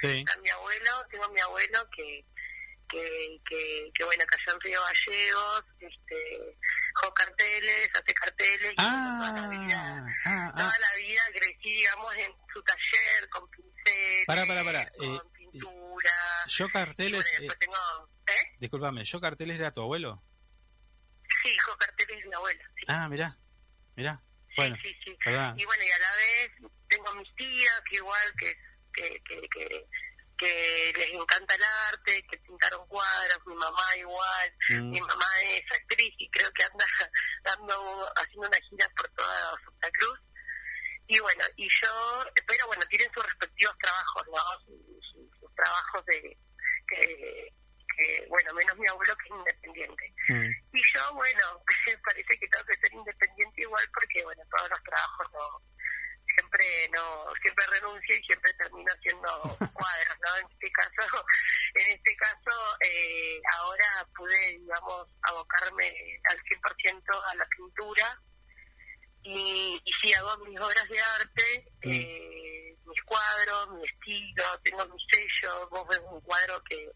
Sí. *laughs* a mi abuelo, tengo a mi abuelo que, que, que, que, bueno, cayó en Río Gallegos, este, dejó carteles, hace carteles, y toda la vida, Ah, ah, toda la vida crecí, digamos, en su taller con pinceles, Para, para, para. con Eh, pintura. yo carteles. bueno, tengo, ¿eh? Disculpame, ¿yo carteles era tu abuelo? Sí, hijo carteles de mi abuela. Sí. Ah, mirá, mirá. Bueno, sí, sí. ¿verdad? Y bueno, y a la vez tengo a mis tías que igual que, que, que, que, que les encanta el arte, que pintaron cuadros, mi mamá igual, Mm. mi mamá es actriz y creo que anda *laughs* dando, haciendo una gira por toda Santa Cruz. Y bueno, y yo, pero bueno, tienen sus respectivos trabajos, ¿no? Trabajos de, que, que, bueno, menos mi abuelo que es independiente. Y yo, bueno, *laughs* parece que tengo que ser independiente igual porque, bueno, todos los trabajos no siempre no siempre renuncio y siempre termino haciendo *laughs* cuadros, ¿no? En este caso, en este caso eh, ahora pude, digamos, abocarme al 100% a la pintura y, y sí hago mis obras de arte, eh, mis cuadros, mi estilo, tengo mi sello, vos ves un cuadro que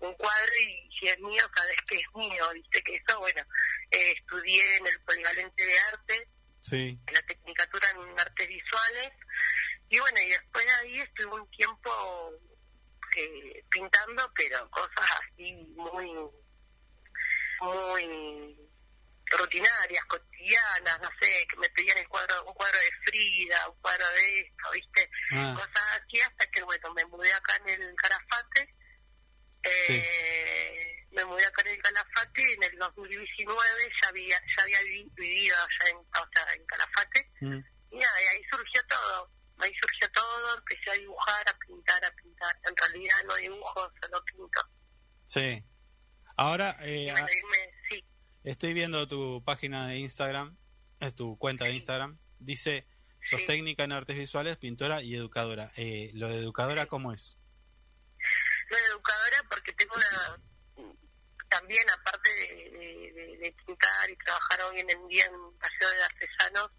un cuadro y si es mío sabes que es mío, viste que eso, bueno, eh, estudié en el polivalente de arte, Sí. la tecnicatura en artes visuales y bueno, y después de ahí estuve un tiempo eh, pintando, pero cosas así muy, muy rutinarias, cotidianas, no sé, que me pedían el cuadro, un cuadro de Frida, un cuadro de esto, ¿viste? Ah. Cosas así hasta que, bueno, me mudé acá en el Calafate. Eh, Me mudé acá en el Calafate y en el 2019 ya había, ya había vi- vivido allá en, o sea, en Calafate. Mm. Y nada, y ahí surgió todo. Ahí surgió todo, empecé a dibujar, a pintar, a pintar. En realidad no dibujo, solo pinto. Sí. Ahora, eh, Y bueno, a- y me- sí, estoy viendo tu página de Instagram, eh, tu cuenta de Instagram. Dice, sos técnica en artes visuales, pintora y educadora. Eh, ¿Lo de educadora cómo es? soy educadora porque tengo una también aparte de, de- de- de pintar y trabajar hoy en el día en Paseo de Artesanos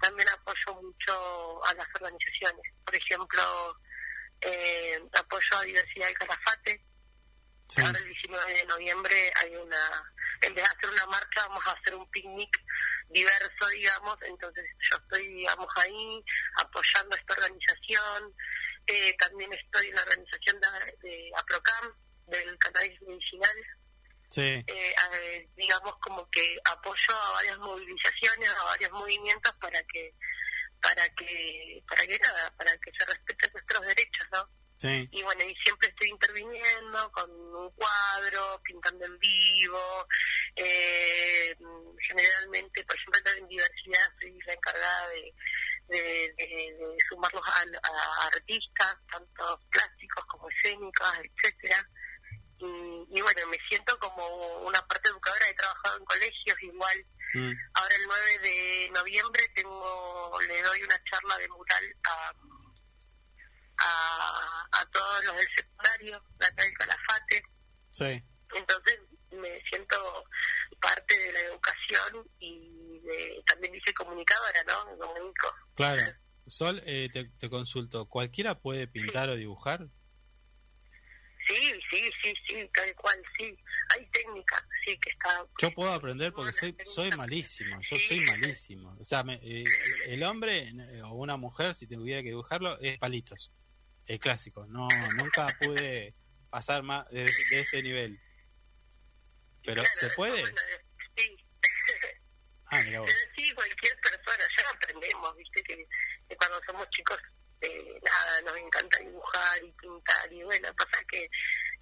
también apoyo mucho a las organizaciones por ejemplo eh, apoyo a Diversidad del Calafate Sí. ahora el 19 de noviembre hay una en vez de hacer una marcha vamos a hacer un picnic diverso digamos entonces yo estoy digamos ahí apoyando esta organización eh, también estoy en la organización de, de APROCAM del cannabis medicinal Sí. eh, eh, digamos como que apoyo a varias movilizaciones a varios movimientos para que para que para que nada para que se respeten nuestros derechos no Sí. y bueno, y siempre estoy interviniendo con un cuadro, pintando en vivo, eh, generalmente, por ejemplo, en diversidad soy la encargada de, de, de- de sumarlos a, a artistas, tanto plásticos como escénicos, etcétera y, y bueno, me siento como una parte educadora, he trabajado en colegios igual, Mm. ahora el 9 de noviembre tengo le doy una charla de mural a a, a todos los del secundario, de acá del Calafate. Sí. Entonces me siento parte de la educación y de, también dice comunicadora, ¿no? Me comunico. Claro. Sol, eh, te, te consulto, ¿cualquiera puede pintar o dibujar? Sí, sí, sí, sí, tal cual, sí. Hay técnica, sí, que está... Yo puedo aprender porque soy soy malísimo, yo soy malísimo. O sea, me- eh, el hombre eh, o una mujer, si tuviera que dibujarlo, es palitos. El clásico. No, nunca pude pasar más de, de ese nivel. Pero, ¿se puede? Sí, Ah, mira vos. Pero sí, cualquier persona, ya aprendemos, viste, que, que cuando somos chicos, eh, nada, nos encanta dibujar y pintar, y bueno, pasa que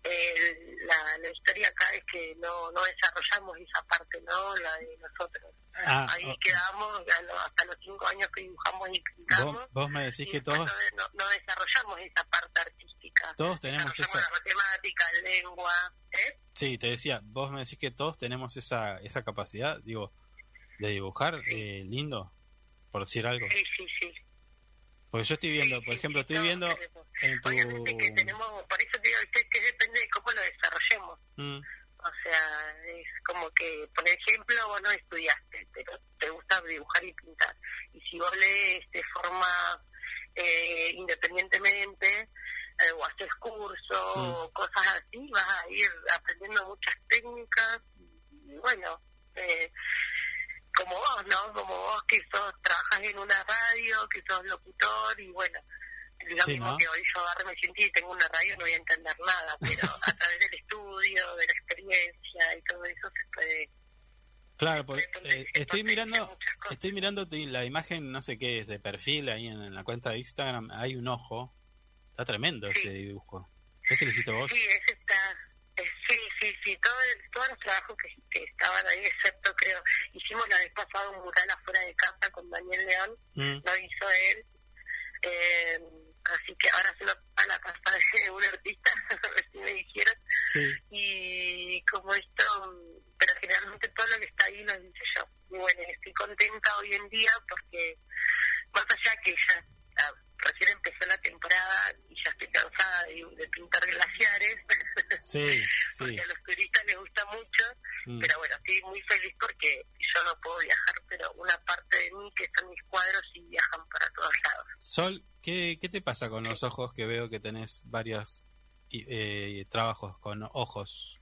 eh, la, la historia acá es que no, no desarrollamos esa parte, ¿no? La de nosotros. Ah, Ahí oh. quedamos hasta los cinco años que dibujamos y pintamos. Vos, vos me decís que todos, no, no- desarrollamos esa parte artística. todos tenemos esa... la matemática, lengua, ¿eh? Sí, te decía, vos me decís que todos tenemos esa, esa capacidad, digo, de dibujar eh, lindo, por decir algo. Sí, sí, sí. Porque yo estoy viendo, por ejemplo, estoy viendo en tu... Obviamente que tenemos, por eso digo que, que depende de cómo lo desarrollemos. Mm, O sea, es como que, por ejemplo, vos no estudiaste, pero te gusta dibujar y pintar. Y si vos lees de forma eh, independientemente, eh, o haces cursos, o cosas así, vas a ir aprendiendo muchas técnicas. Y bueno, eh, como vos, ¿no? Como vos que sos, trabajas en una radio, que sos locutor, y bueno, lo Sí, mismo ¿no? que hoy yo agarro me siento y tengo una radio, no voy a entender nada, pero a través del estudio, de la experiencia y todo eso se puede... Claro, pues, eh, estoy mirando, estoy mirando la imagen, no sé qué es, de perfil ahí en, en la cuenta de Instagram, hay un ojo, está tremendo ese dibujo. ¿Ese lo hiciste vos? Sí, ese está... eh, sí, sí, sí, todo el- todos los trabajos que, que estaban ahí, excepto creo, hicimos la vez pasada un mural afuera de casa con Daniel León, Mm. lo hizo él, eh, así que ahora se lo a la casa de un artista, *laughs* si me dijeron, Sí. y como esto, pero generalmente todo lo que está ahí lo hice yo. Y bueno, estoy contenta hoy en día porque más allá que ya recién empezó la temporada y ya estoy cansada de, de pintar glaciares, Sí, *laughs* sí. porque a los turistas les gusta mucho, Mm. pero bueno, estoy muy feliz porque yo no puedo viajar, pero una parte de mí que son mis cuadros y viajan para todos lados. Sol, ¿qué, ¿qué te pasa con los ojos que veo que tenés varios eh, trabajos con ojos?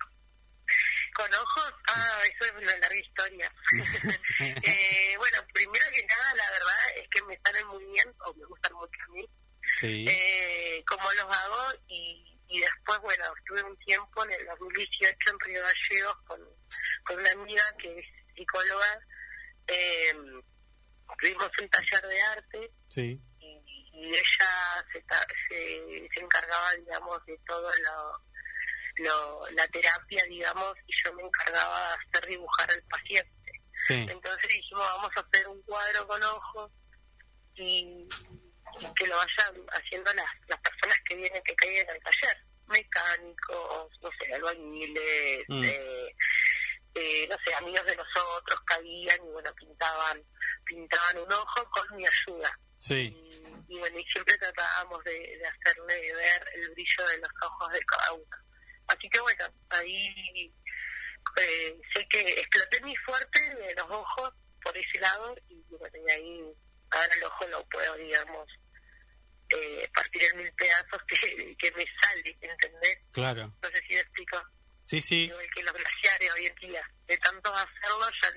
Con ojos, ah, eso es una larga historia. *laughs* eh, bueno, primero que nada, la verdad es que me salen muy bien, o me gustan mucho a mí, Sí. eh, como los hago, y, y después bueno, estuve un tiempo en el 2018 en Río Gallegos con, con una amiga que es psicóloga. Eh, tuvimos un taller de arte Sí. y, y ella se, se, se encargaba, digamos, de todo lo, lo, la terapia, digamos, y yo me encargaba de hacer dibujar al paciente. Sí. Entonces dijimos, vamos a hacer un cuadro con ojos y, y que lo vayan haciendo las, las personas que vienen, que caigan al taller. Mecánicos, no sé, albañiles, Mm. eh, eh, no sé, amigos de nosotros caían y bueno, pintaban, pintaban un ojo con mi ayuda. Sí. Y, y bueno, y siempre tratábamos de, de hacerle ver el brillo de los ojos de cada uno. Así que bueno, ahí eh, sé que exploté mi fuerte de los ojos por ese lado y bueno, y ahí ahora el ojo lo puedo, digamos, eh, partir en mil pedazos que, *laughs* que me sale, ¿entendés? Claro. No sé si me explico. Sí, sí. Igual que los glaciares hoy en día. De tanto hacerlo ya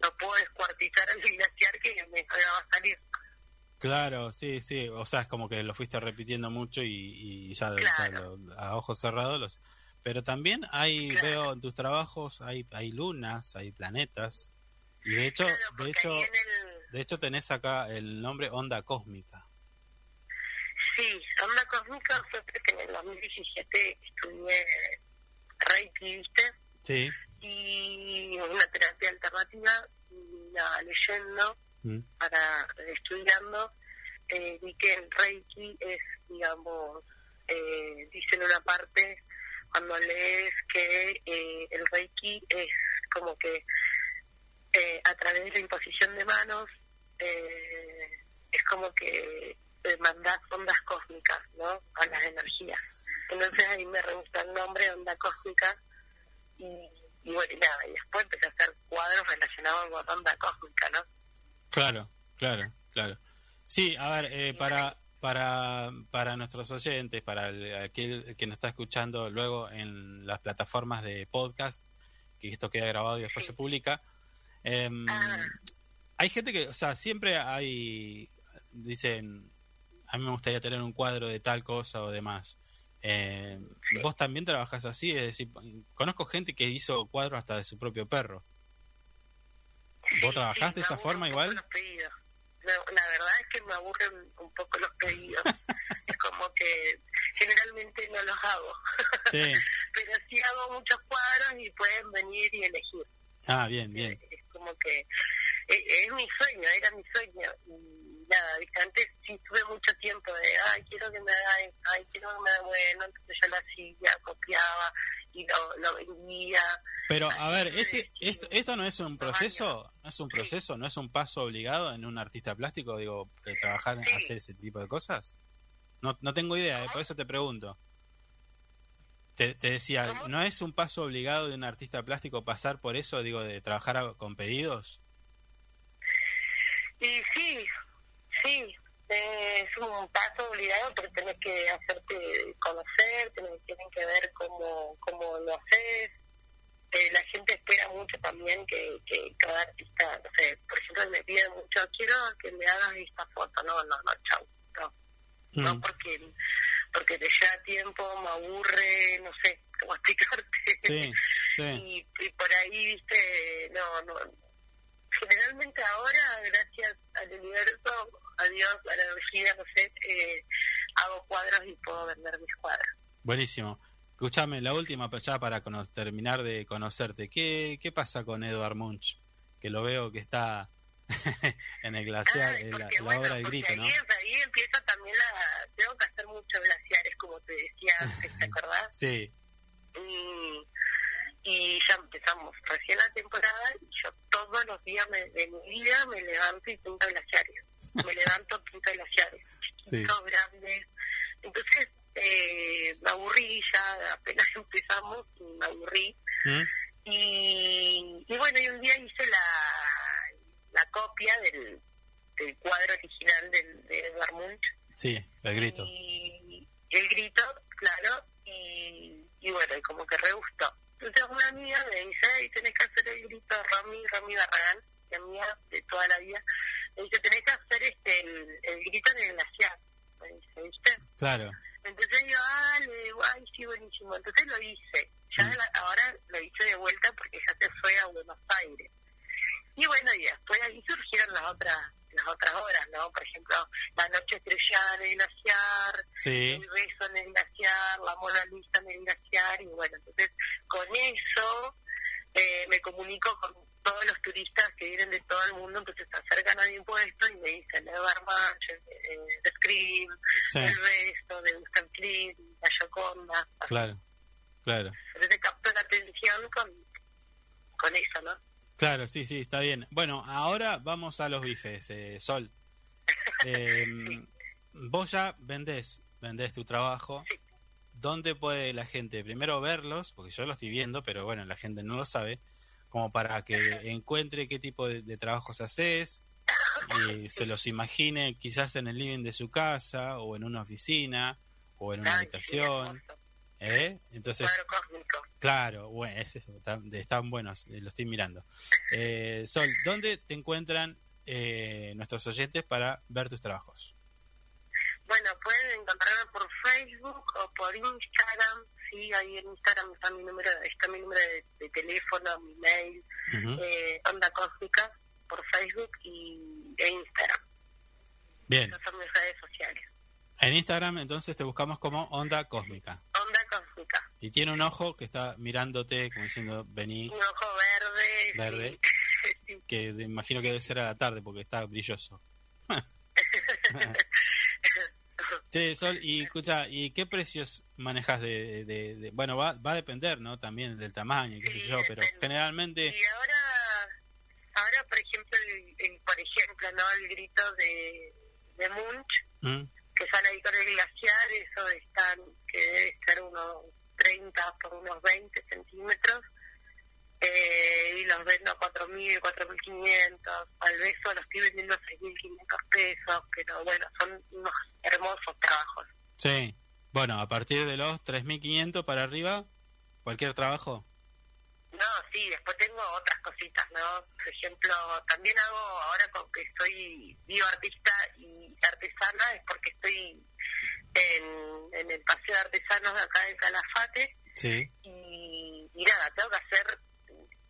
lo puedo descuartizar *laughs* al glaciar que me va a salir. Claro, sí, sí. O sea, es como que lo fuiste repitiendo mucho y, y ya, ya lo- a ojos cerrados los... Pero también hay, veo en tus trabajos, hay, hay lunas, hay planetas. Y de hecho, de hecho, de hecho tenés acá el nombre onda cósmica. Sí, onda cósmica fue porque en el 2017 estudié Reiki, ¿viste? Sí. Y una terapia alternativa, y nada, leyendo, Para estudiando, eh, vi que el Reiki es, digamos, eh, dice en una parte, cuando lees que eh, el Reiki es como que eh, a través de la imposición de manos, eh, es como que mandás ondas cósmicas, ¿no? A las energías. Entonces ahí me re gusta el nombre, onda cósmica, y, y bueno, nada, y después empecé a hacer cuadros relacionados con onda cósmica, ¿no? Claro, claro, claro. Sí, a ver, eh, para, para, para nuestros oyentes, para el, aquel que nos está escuchando luego en las plataformas de podcast, que esto queda grabado y después se publica, em, hay gente que, o sea, siempre hay, dicen, a mí me gustaría tener un cuadro de tal cosa o demás. Eh, Vos también trabajás así, es decir, conozco gente que hizo cuadros hasta de su propio perro. ¿Vos trabajás de esa forma igual? los pedidos. No, la verdad es que me aburren un poco los pedidos. *laughs* es como que generalmente no los hago. *laughs* Sí. Pero sí hago muchos cuadros y pueden venir y elegir. Ah, bien, bien. Es como que es, es mi sueño, era mi sueño. Y nada, ¿viste? antes sí tuve mucho tiempo de, ay, quiero que me haga, ay, quiero que me haga bueno. Entonces yo lo hacía, copiaba y lo, lo vendía. Pero a ver, este, esto, esto no es un proceso, no es un proceso, no es un paso obligado en un artista plástico, digo, eh, trabajar, en hacer ese tipo de cosas. No, no tengo idea, eh, por eso te pregunto. Te, te decía, ¿no es un paso obligado de un artista plástico pasar por eso, digo, de trabajar con pedidos? Y sí, sí, es un paso obligado, pero tenés que hacerte conocer, tenés, tienen que ver cómo, cómo lo haces. Eh, la gente espera mucho también que, que cada artista, no sé, por ejemplo, me piden mucho, quiero que me hagas esta foto. No, no, no, chau, no. No porque, porque te lleva tiempo, me aburre, no sé cómo *laughs* explicarte. Sí, sí. y, y por ahí, viste, no, no. Generalmente ahora, gracias al universo, a Dios, a la energía, no sé, eh, hago cuadros y puedo vender mis cuadros. Buenísimo. Escúchame, la última, pero ya para terminar de conocerte, ¿qué, ¿qué pasa con Edward Munch? Que lo veo que está *laughs* en el glaciar, en la, la obra del grito, ¿no? Ahí, ahí empieza también la... Tengo que hacer muchos glaciares, como te decía antes, ¿te acordás? Sí, y, y ya empezamos recién la temporada y yo todos los días me- de mi vida me levanto y pinto glaciares. Me levanto, pinto glaciares, *laughs* chiquitos, grandes. Entonces eh, me aburrí ya, apenas *laughs* empezamos y me aburrí. ¿Mm? Y, y bueno, y un día hice la, la copia del, del cuadro original del, de Edvard Munch sí, el grito. y el grito, claro, y, y bueno, y como que re gustó. Entonces una amiga me dice, ay, tenés que hacer el grito de Rami, Rami Barragán, mi amiga de toda la vida, me dice, tenés que hacer este el, el grito en el glaciar, me dice, ¿viste? Claro. Entonces yo, ah, le digo, ay, sí, buenísimo. Entonces lo hice. Ya Mm. la- ahora lo hice de vuelta porque ya se fue a Buenos Aires. Y bueno, y después ahí surgieron las otras las otras horas, ¿no? Por ejemplo, la noche estrellada el glaciar, Sí. el beso eso eh, me comunico con todos los turistas que vienen de todo el mundo, entonces se acercan a mi puesto y me dicen Evermarch, eh, The Scream, Sí. El Beso, de Gustav Klimt, La Yoconda, Claro, claro. entonces capto la atención con, con eso, ¿no? Claro, sí, sí, está bien. Bueno, ahora vamos a los bifes, eh, Sol. *laughs* Eh, vos ya vendés, vendés tu trabajo. ¿Dónde puede la gente primero verlos? Porque yo lo estoy viendo, pero bueno, la gente no lo sabe. Como para que encuentre qué tipo de, de trabajos haces y se los imagine quizás en el living de su casa o en una oficina o en una habitación. ¿Eh? Entonces. Claro, bueno, es eso, están, están buenos, eh, lo estoy mirando. Eh, Sol, ¿dónde te encuentran eh, nuestros oyentes para ver tus trabajos? Bueno, pueden encontrarme por Facebook o por Instagram. Sí, ahí en Instagram está mi número, está mi número de, de teléfono, mi mail, eh, Onda Cósmica por Facebook y e Instagram. Bien, Esas son mis redes sociales. en Instagram entonces te buscamos como Onda Cósmica. Onda Cósmica. Y tiene un ojo que está mirándote como diciendo, vení, Un ojo verde. verde, sí. *laughs* que imagino que debe ser a la tarde porque está brilloso. *laughs* Sí, Sol, y escucha, ¿y qué precios manejas de, de- de- bueno, va, va a depender, ¿no? También del tamaño, qué sé yo, pero generalmente, Y ahora, ahora por ejemplo, el, el- por ejemplo, ¿no? El grito de, de Munch, ¿Mm? que sale ahí con el glaciar, eso están, que debe ser unos 30 por unos 20 centímetros, eh, y los vendo a 4.000, 4.500, al beso los estoy vendiendo a 6.500 pesos, pero bueno, son unos hermosos trabajos. sí, bueno, a partir de los 3.500 para arriba, cualquier trabajo. No, sí, después tengo otras cositas, ¿no? Por ejemplo, también hago, ahora con que soy bioartista y artesana, es porque estoy en, en el Paseo de Artesanos de acá de Calafate, Sí. y, y nada, tengo que hacer,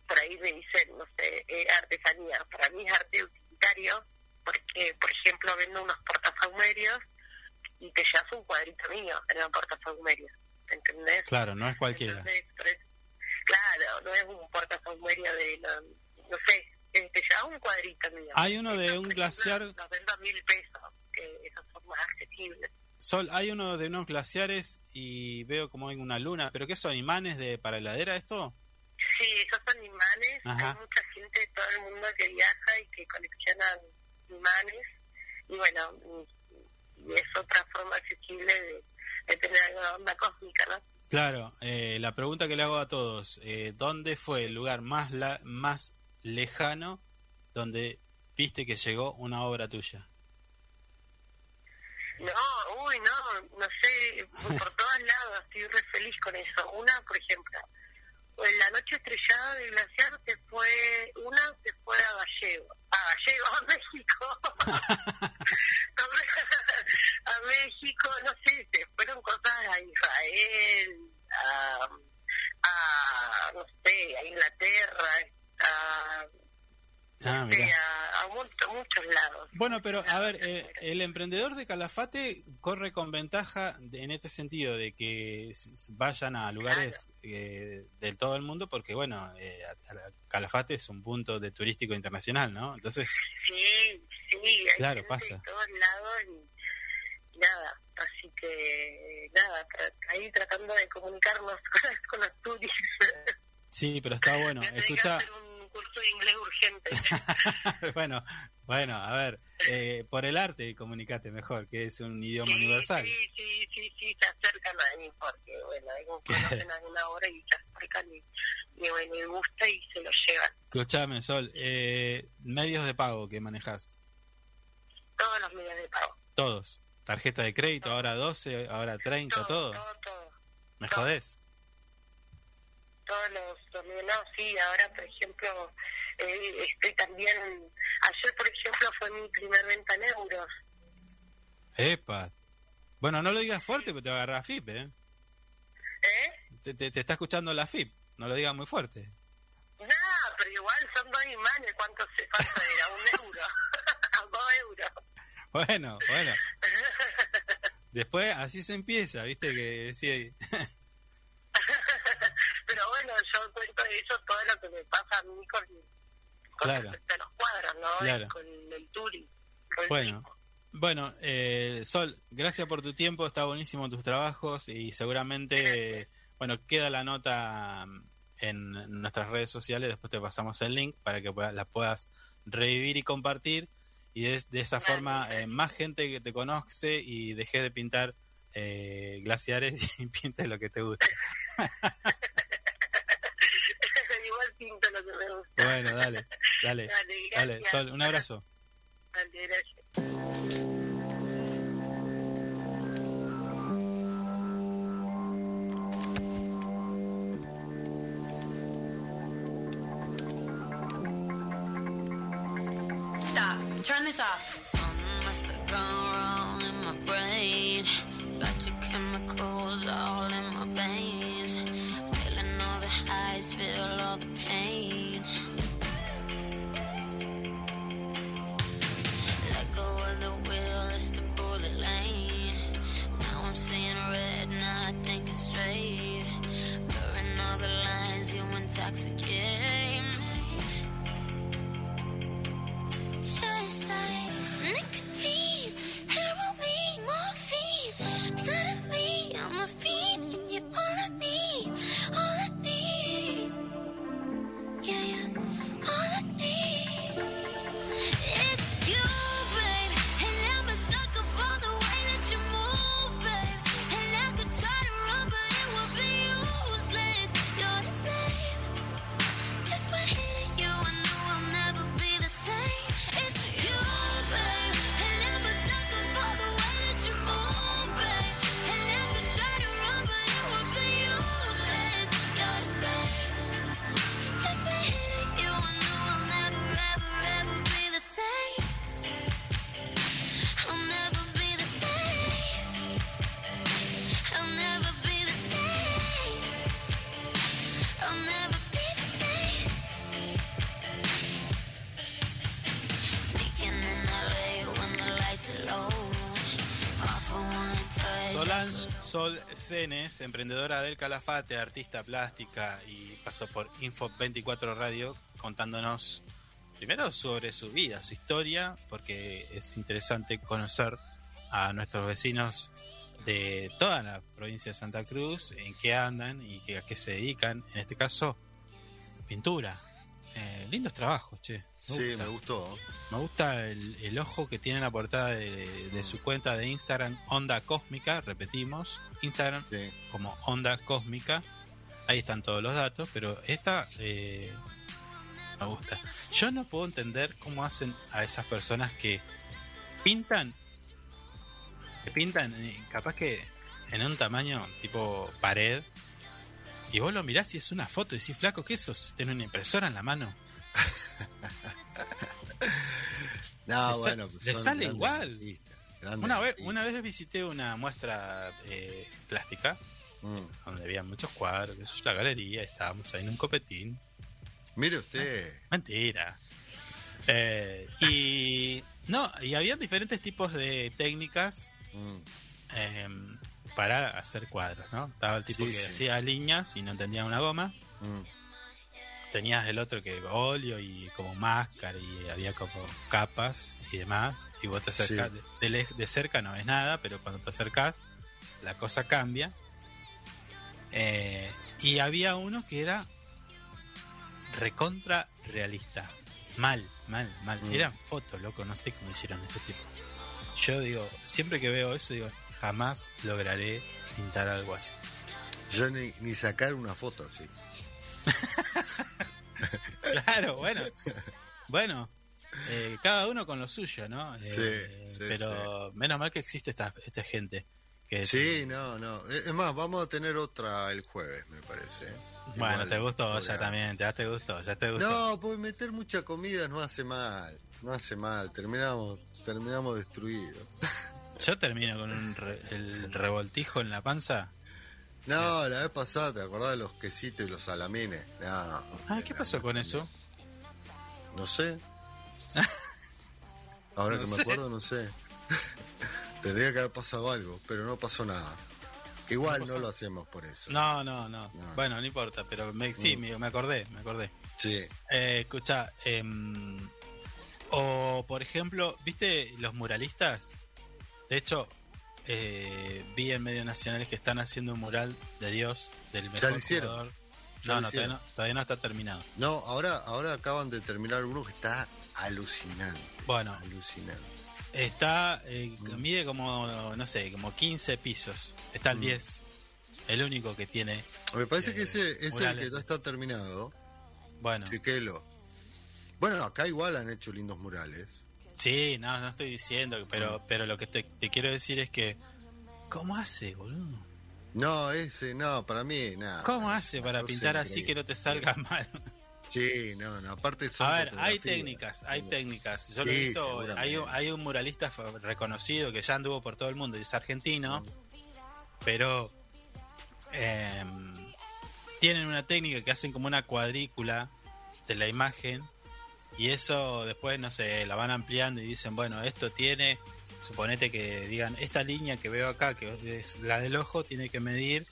por ahí me dicen, no sé, eh, artesanía. Para mí es arte utilitario, porque, por ejemplo, vendo unos portafahumerios y te llevas un cuadrito mío en un portafahumerio, ¿entendés? Claro, no es cualquiera. Entonces, claro, no es un portafahumerio de, no, no sé, te llevas un cuadrito mío. Hay uno de Estos, un glaciar, Los vendo a mil pesos, que esos son más accesibles. Sol, hay uno de unos glaciares y veo como hay una luna, pero ¿qué son imanes de para heladera esto? Sí, esos son imanes. Ajá. Hay mucha gente de todo el mundo que viaja y que coleccionan imanes. Y bueno, y, es otra forma accesible de, de tener alguna onda cósmica, ¿no? Claro, eh, la pregunta que le hago a todos, eh, ¿dónde fue el lugar más la- más lejano donde viste que llegó una obra tuya? No, uy, no, no sé, por *laughs* todos lados estoy re feliz con eso. Una, por ejemplo, en la noche estrellada del glaciar se fue, una se fue a Gallego, a Gallego, *laughs* a México. *laughs* a México, no sé, se fueron cosas a Israel, a, a no sé, a Inglaterra, a, Ah, mirá. a, a muchos, lados. Bueno, pero a ver, eh, el emprendedor de Calafate corre con ventaja de- en este sentido de que vayan a lugares eh, del todo el mundo porque, bueno, eh, Calafate es un punto de turístico internacional, ¿no? Entonces, Sí, sí, Claro, pasa. de todos lados y, nada, así que nada, tra- ahí tratando de comunicarnos *laughs* con, con los turistas. sí, pero está bueno. Escucha, curso de inglés urgente. *laughs* bueno, bueno, a ver, eh, por el arte comunicate mejor, que es un idioma sí, universal. sí, sí, sí, sí, se acercan a mí porque, bueno, conocen alguna hora y se acercan y, y bueno, y gusta y se lo llevan. Escuchame, Sol, eh, medios de pago que manejas, Todos los medios de pago. todos. Tarjeta de crédito, ahora 12, ahora 30, todo. Todo, todo. ¿Me todo. jodés? Todos los, no, sí, ahora por ejemplo eh, estoy también, ayer por ejemplo fue mi primer venta en euros, Epa. Bueno, no lo digas fuerte, porque te va a agarrar FIP, ¿eh? ¿Eh? Te, te- te está escuchando la FIP. No lo digas muy fuerte. No, pero igual son dos imanes. ¿Cuánto, se, cuánto era? ¿Un euro? *laughs* ¿Dos euros? Bueno, bueno. Después así se empieza, ¿viste? Que sí. Pero bueno, yo cuento eso todo lo que me pasa a mí con, con Claro. respecto a los cuadros, ¿no? Claro. Con el con el Bueno, bueno eh, Sol, gracias por tu tiempo, está buenísimo tus trabajos y seguramente, eh, bueno, queda la nota mm, en nuestras redes sociales, después te pasamos el link para que la puedas revivir y compartir y de, de esa forma eh, más gente que te conoce y deje de pintar eh, glaciares *laughs* y pinte lo que te gusta. *laughs* igual pinto lo que me gusta. Bueno, dale, dale, Dale. Sol, un abrazo. Dale, gracias. Turn this off. Sol Cenes, emprendedora del Calafate, artista plástica y pasó por Info 24 Radio contándonos primero sobre su vida, su historia, porque es interesante conocer a nuestros vecinos de toda la provincia de Santa Cruz, en qué andan y a qué se dedican. En este caso, pintura. Eh, lindos trabajos, che. Me Sí, gusta. me gustó. Me gusta el, el ojo que tiene en la portada de, de su cuenta de Instagram, Onda Cósmica, repetimos, Instagram Sí. como Onda Cósmica. Ahí están todos los datos, pero esta eh, me gusta. Yo no puedo entender cómo hacen a esas personas que pintan, que pintan, eh, capaz que en un tamaño tipo pared, y vos lo mirás y es una foto y decís, flaco, ¿qué es eso? ¿Tiene una impresora en la mano? *laughs* No, Le bueno, pues le sale igual. Una vez, una vez visité una muestra eh, plástica Mm. donde había muchos cuadros, eso es la galería, estábamos ahí en un copetín. Mire usted. Mentira. Eh, y no, y había diferentes tipos de técnicas Mm. eh, para hacer cuadros, ¿no? Estaba el tipo Sí, que sí. hacía líneas y no entendía una goma. Mm. Tenías el otro que óleo y como máscara y había como capas y demás. Y vos te acercás, Sí. de, de cerca no ves nada, pero cuando te acercás la cosa cambia. Eh, y había uno que era recontra realista. Mal, mal, mal. Mm. Eran fotos, loco, no sé cómo hicieron este tipo. Yo digo, siempre que veo eso, digo, jamás lograré pintar algo así. Yo ni, ni sacar una foto así. *laughs* Claro, bueno. Bueno, eh, cada uno con lo suyo, ¿no? Eh, Sí, sí, pero menos mal que existe esta, esta gente. Que Sí, no, no. Es más, vamos a tener otra el jueves, me parece. ¿eh? Bueno, Igual, te gustó ya programa. también, ya te gustó, ya te gustó. No, pues meter mucha comida no hace mal. No hace mal. Terminamos, terminamos destruidos. *laughs* Yo termino con un re- el revoltijo en la panza. No, la vez pasada, ¿te acordás de los quesitos y los salamines? No, Ah, ¿qué pasó con eso? No sé. *laughs* Ahora No que sé. me acuerdo, no sé. *laughs* Tendría que haber pasado algo, pero no pasó nada. Igual No lo hacemos por eso. No, no, no. No. Bueno, no importa, pero me, sí, me, me acordé, me acordé. Sí. Eh, escucha, em, o por ejemplo, ¿viste los muralistas? De hecho, eh, vi en medios nacionales que están haciendo un mural de Dios del mejor lo hicieron. jugador. Ya No, lo no, todavía hicieron. no, todavía no está terminado. No, ahora, ahora acaban de terminar uno que está alucinante. Bueno, Alucinante. está, eh, Mm. mide como, no sé, como 15 pisos. Está el Mm. 10. El único que tiene. Me parece Eh, que ese es el que ya está terminado. Bueno, Chequelo. Bueno, acá igual han hecho lindos murales. Sí, no, no estoy diciendo, pero, Mm. pero lo que te, te quiero decir es que. ¿Cómo hace, boludo? No, ese, no, para mí, nada. ¿Cómo hace para pintar así que no te salga mal? Sí, no, no, aparte son A ver, hay técnicas, hay técnicas. Yo lo he Sí, visto, hay un, hay un muralista reconocido que ya anduvo por todo el mundo y es argentino, Mm. pero em, tienen una técnica que hacen como una cuadrícula de la imagen y eso después, no sé, la van ampliando y dicen, bueno, esto tiene, suponete que digan, esta línea que veo acá, que es la del ojo, tiene que medir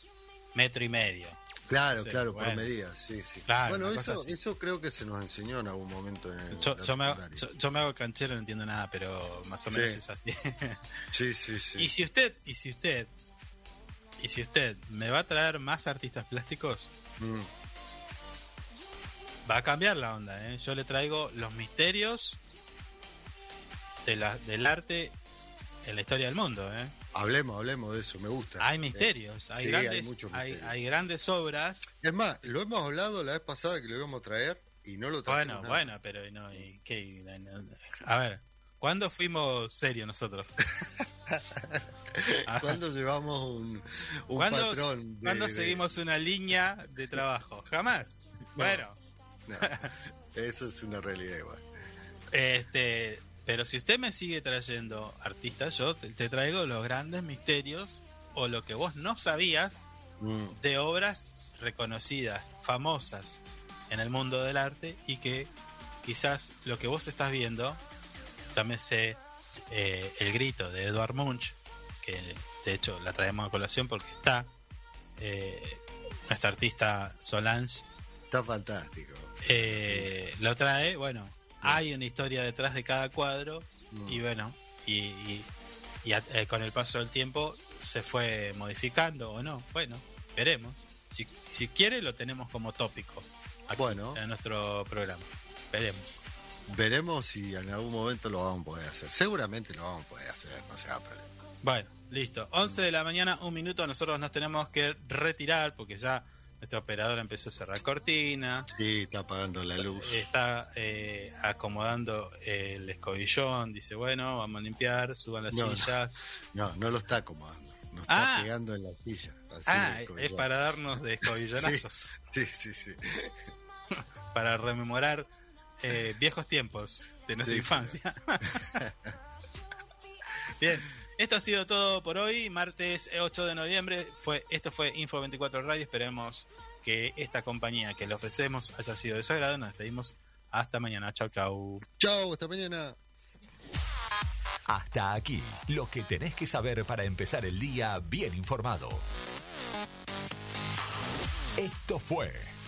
metro y medio. Claro, claro, por bueno. medidas, sí, sí. Claro, bueno, eso, eso creo que se nos enseñó en algún momento en el, Yo, yo me hago, yo, yo me hago canchero, no entiendo nada, pero más o menos Sí. es así. *laughs* Sí, sí, sí. y si usted, y si usted, y si usted me va a traer más artistas plásticos, Mm, va a cambiar la onda, ¿eh? Yo le traigo los misterios de la, del arte en la historia del mundo, ¿eh? Hablemos, hablemos de eso, me gusta. Hay misterios, Eh, hay, sí, grandes, hay hay, grandes obras. Es más, lo hemos hablado la vez pasada que lo íbamos a traer y no lo trajimos. Bueno, nada. bueno, pero no, y qué- a ver, ¿cuándo fuimos serios nosotros? *laughs* ¿Cuándo llevamos un, un ¿Cuándo, patrón? de- cuándo de- seguimos una línea de trabajo? Jamás. Bueno, No, *laughs* eso es una realidad igual. este, pero si usted me sigue trayendo artistas, yo te, te traigo los grandes misterios o lo que vos no sabías Mm, de obras reconocidas, famosas en el mundo del arte y que quizás lo que vos estás viendo, llámese eh, El Grito de Edward Munch, que de hecho la traemos a colación porque está eh, nuestra artista Solange Está fantástico. Eh, lo trae, bueno, hay una historia detrás de cada cuadro Mm. y bueno, y, y- y a- eh, con el paso del tiempo se fue modificando o no. Bueno, veremos. Si, si quiere lo tenemos como tópico aquí Bueno. en nuestro programa. Veremos. Veremos si en algún momento lo vamos a poder hacer. Seguramente lo vamos a poder hacer, no se haga problema. Bueno, listo. 11 de la mañana, un minuto. Nosotros nos tenemos que retirar porque ya nuestra operadora empezó a cerrar cortina. Sí, está apagando la luz. Está eh, acomodando el escobillón. Dice, bueno, vamos a limpiar, suban las No, sillas. No, no lo está acomodando. Nos está Ah. pegando en la silla. Ah, es para darnos de escobillonazos. *laughs* Sí, sí, sí. *laughs* Para rememorar eh, viejos tiempos de nuestra Sí, infancia. *laughs* Bien. Esto ha sido todo por hoy, martes 8 de noviembre. Fue, esto fue Info 24 Radio. Esperemos que esta compañía que le ofrecemos haya sido de su agrado. Nos despedimos. Hasta mañana. Chau, chau. Chao, hasta mañana. Hasta aquí, lo que tenés que saber para empezar el día bien informado. Esto fue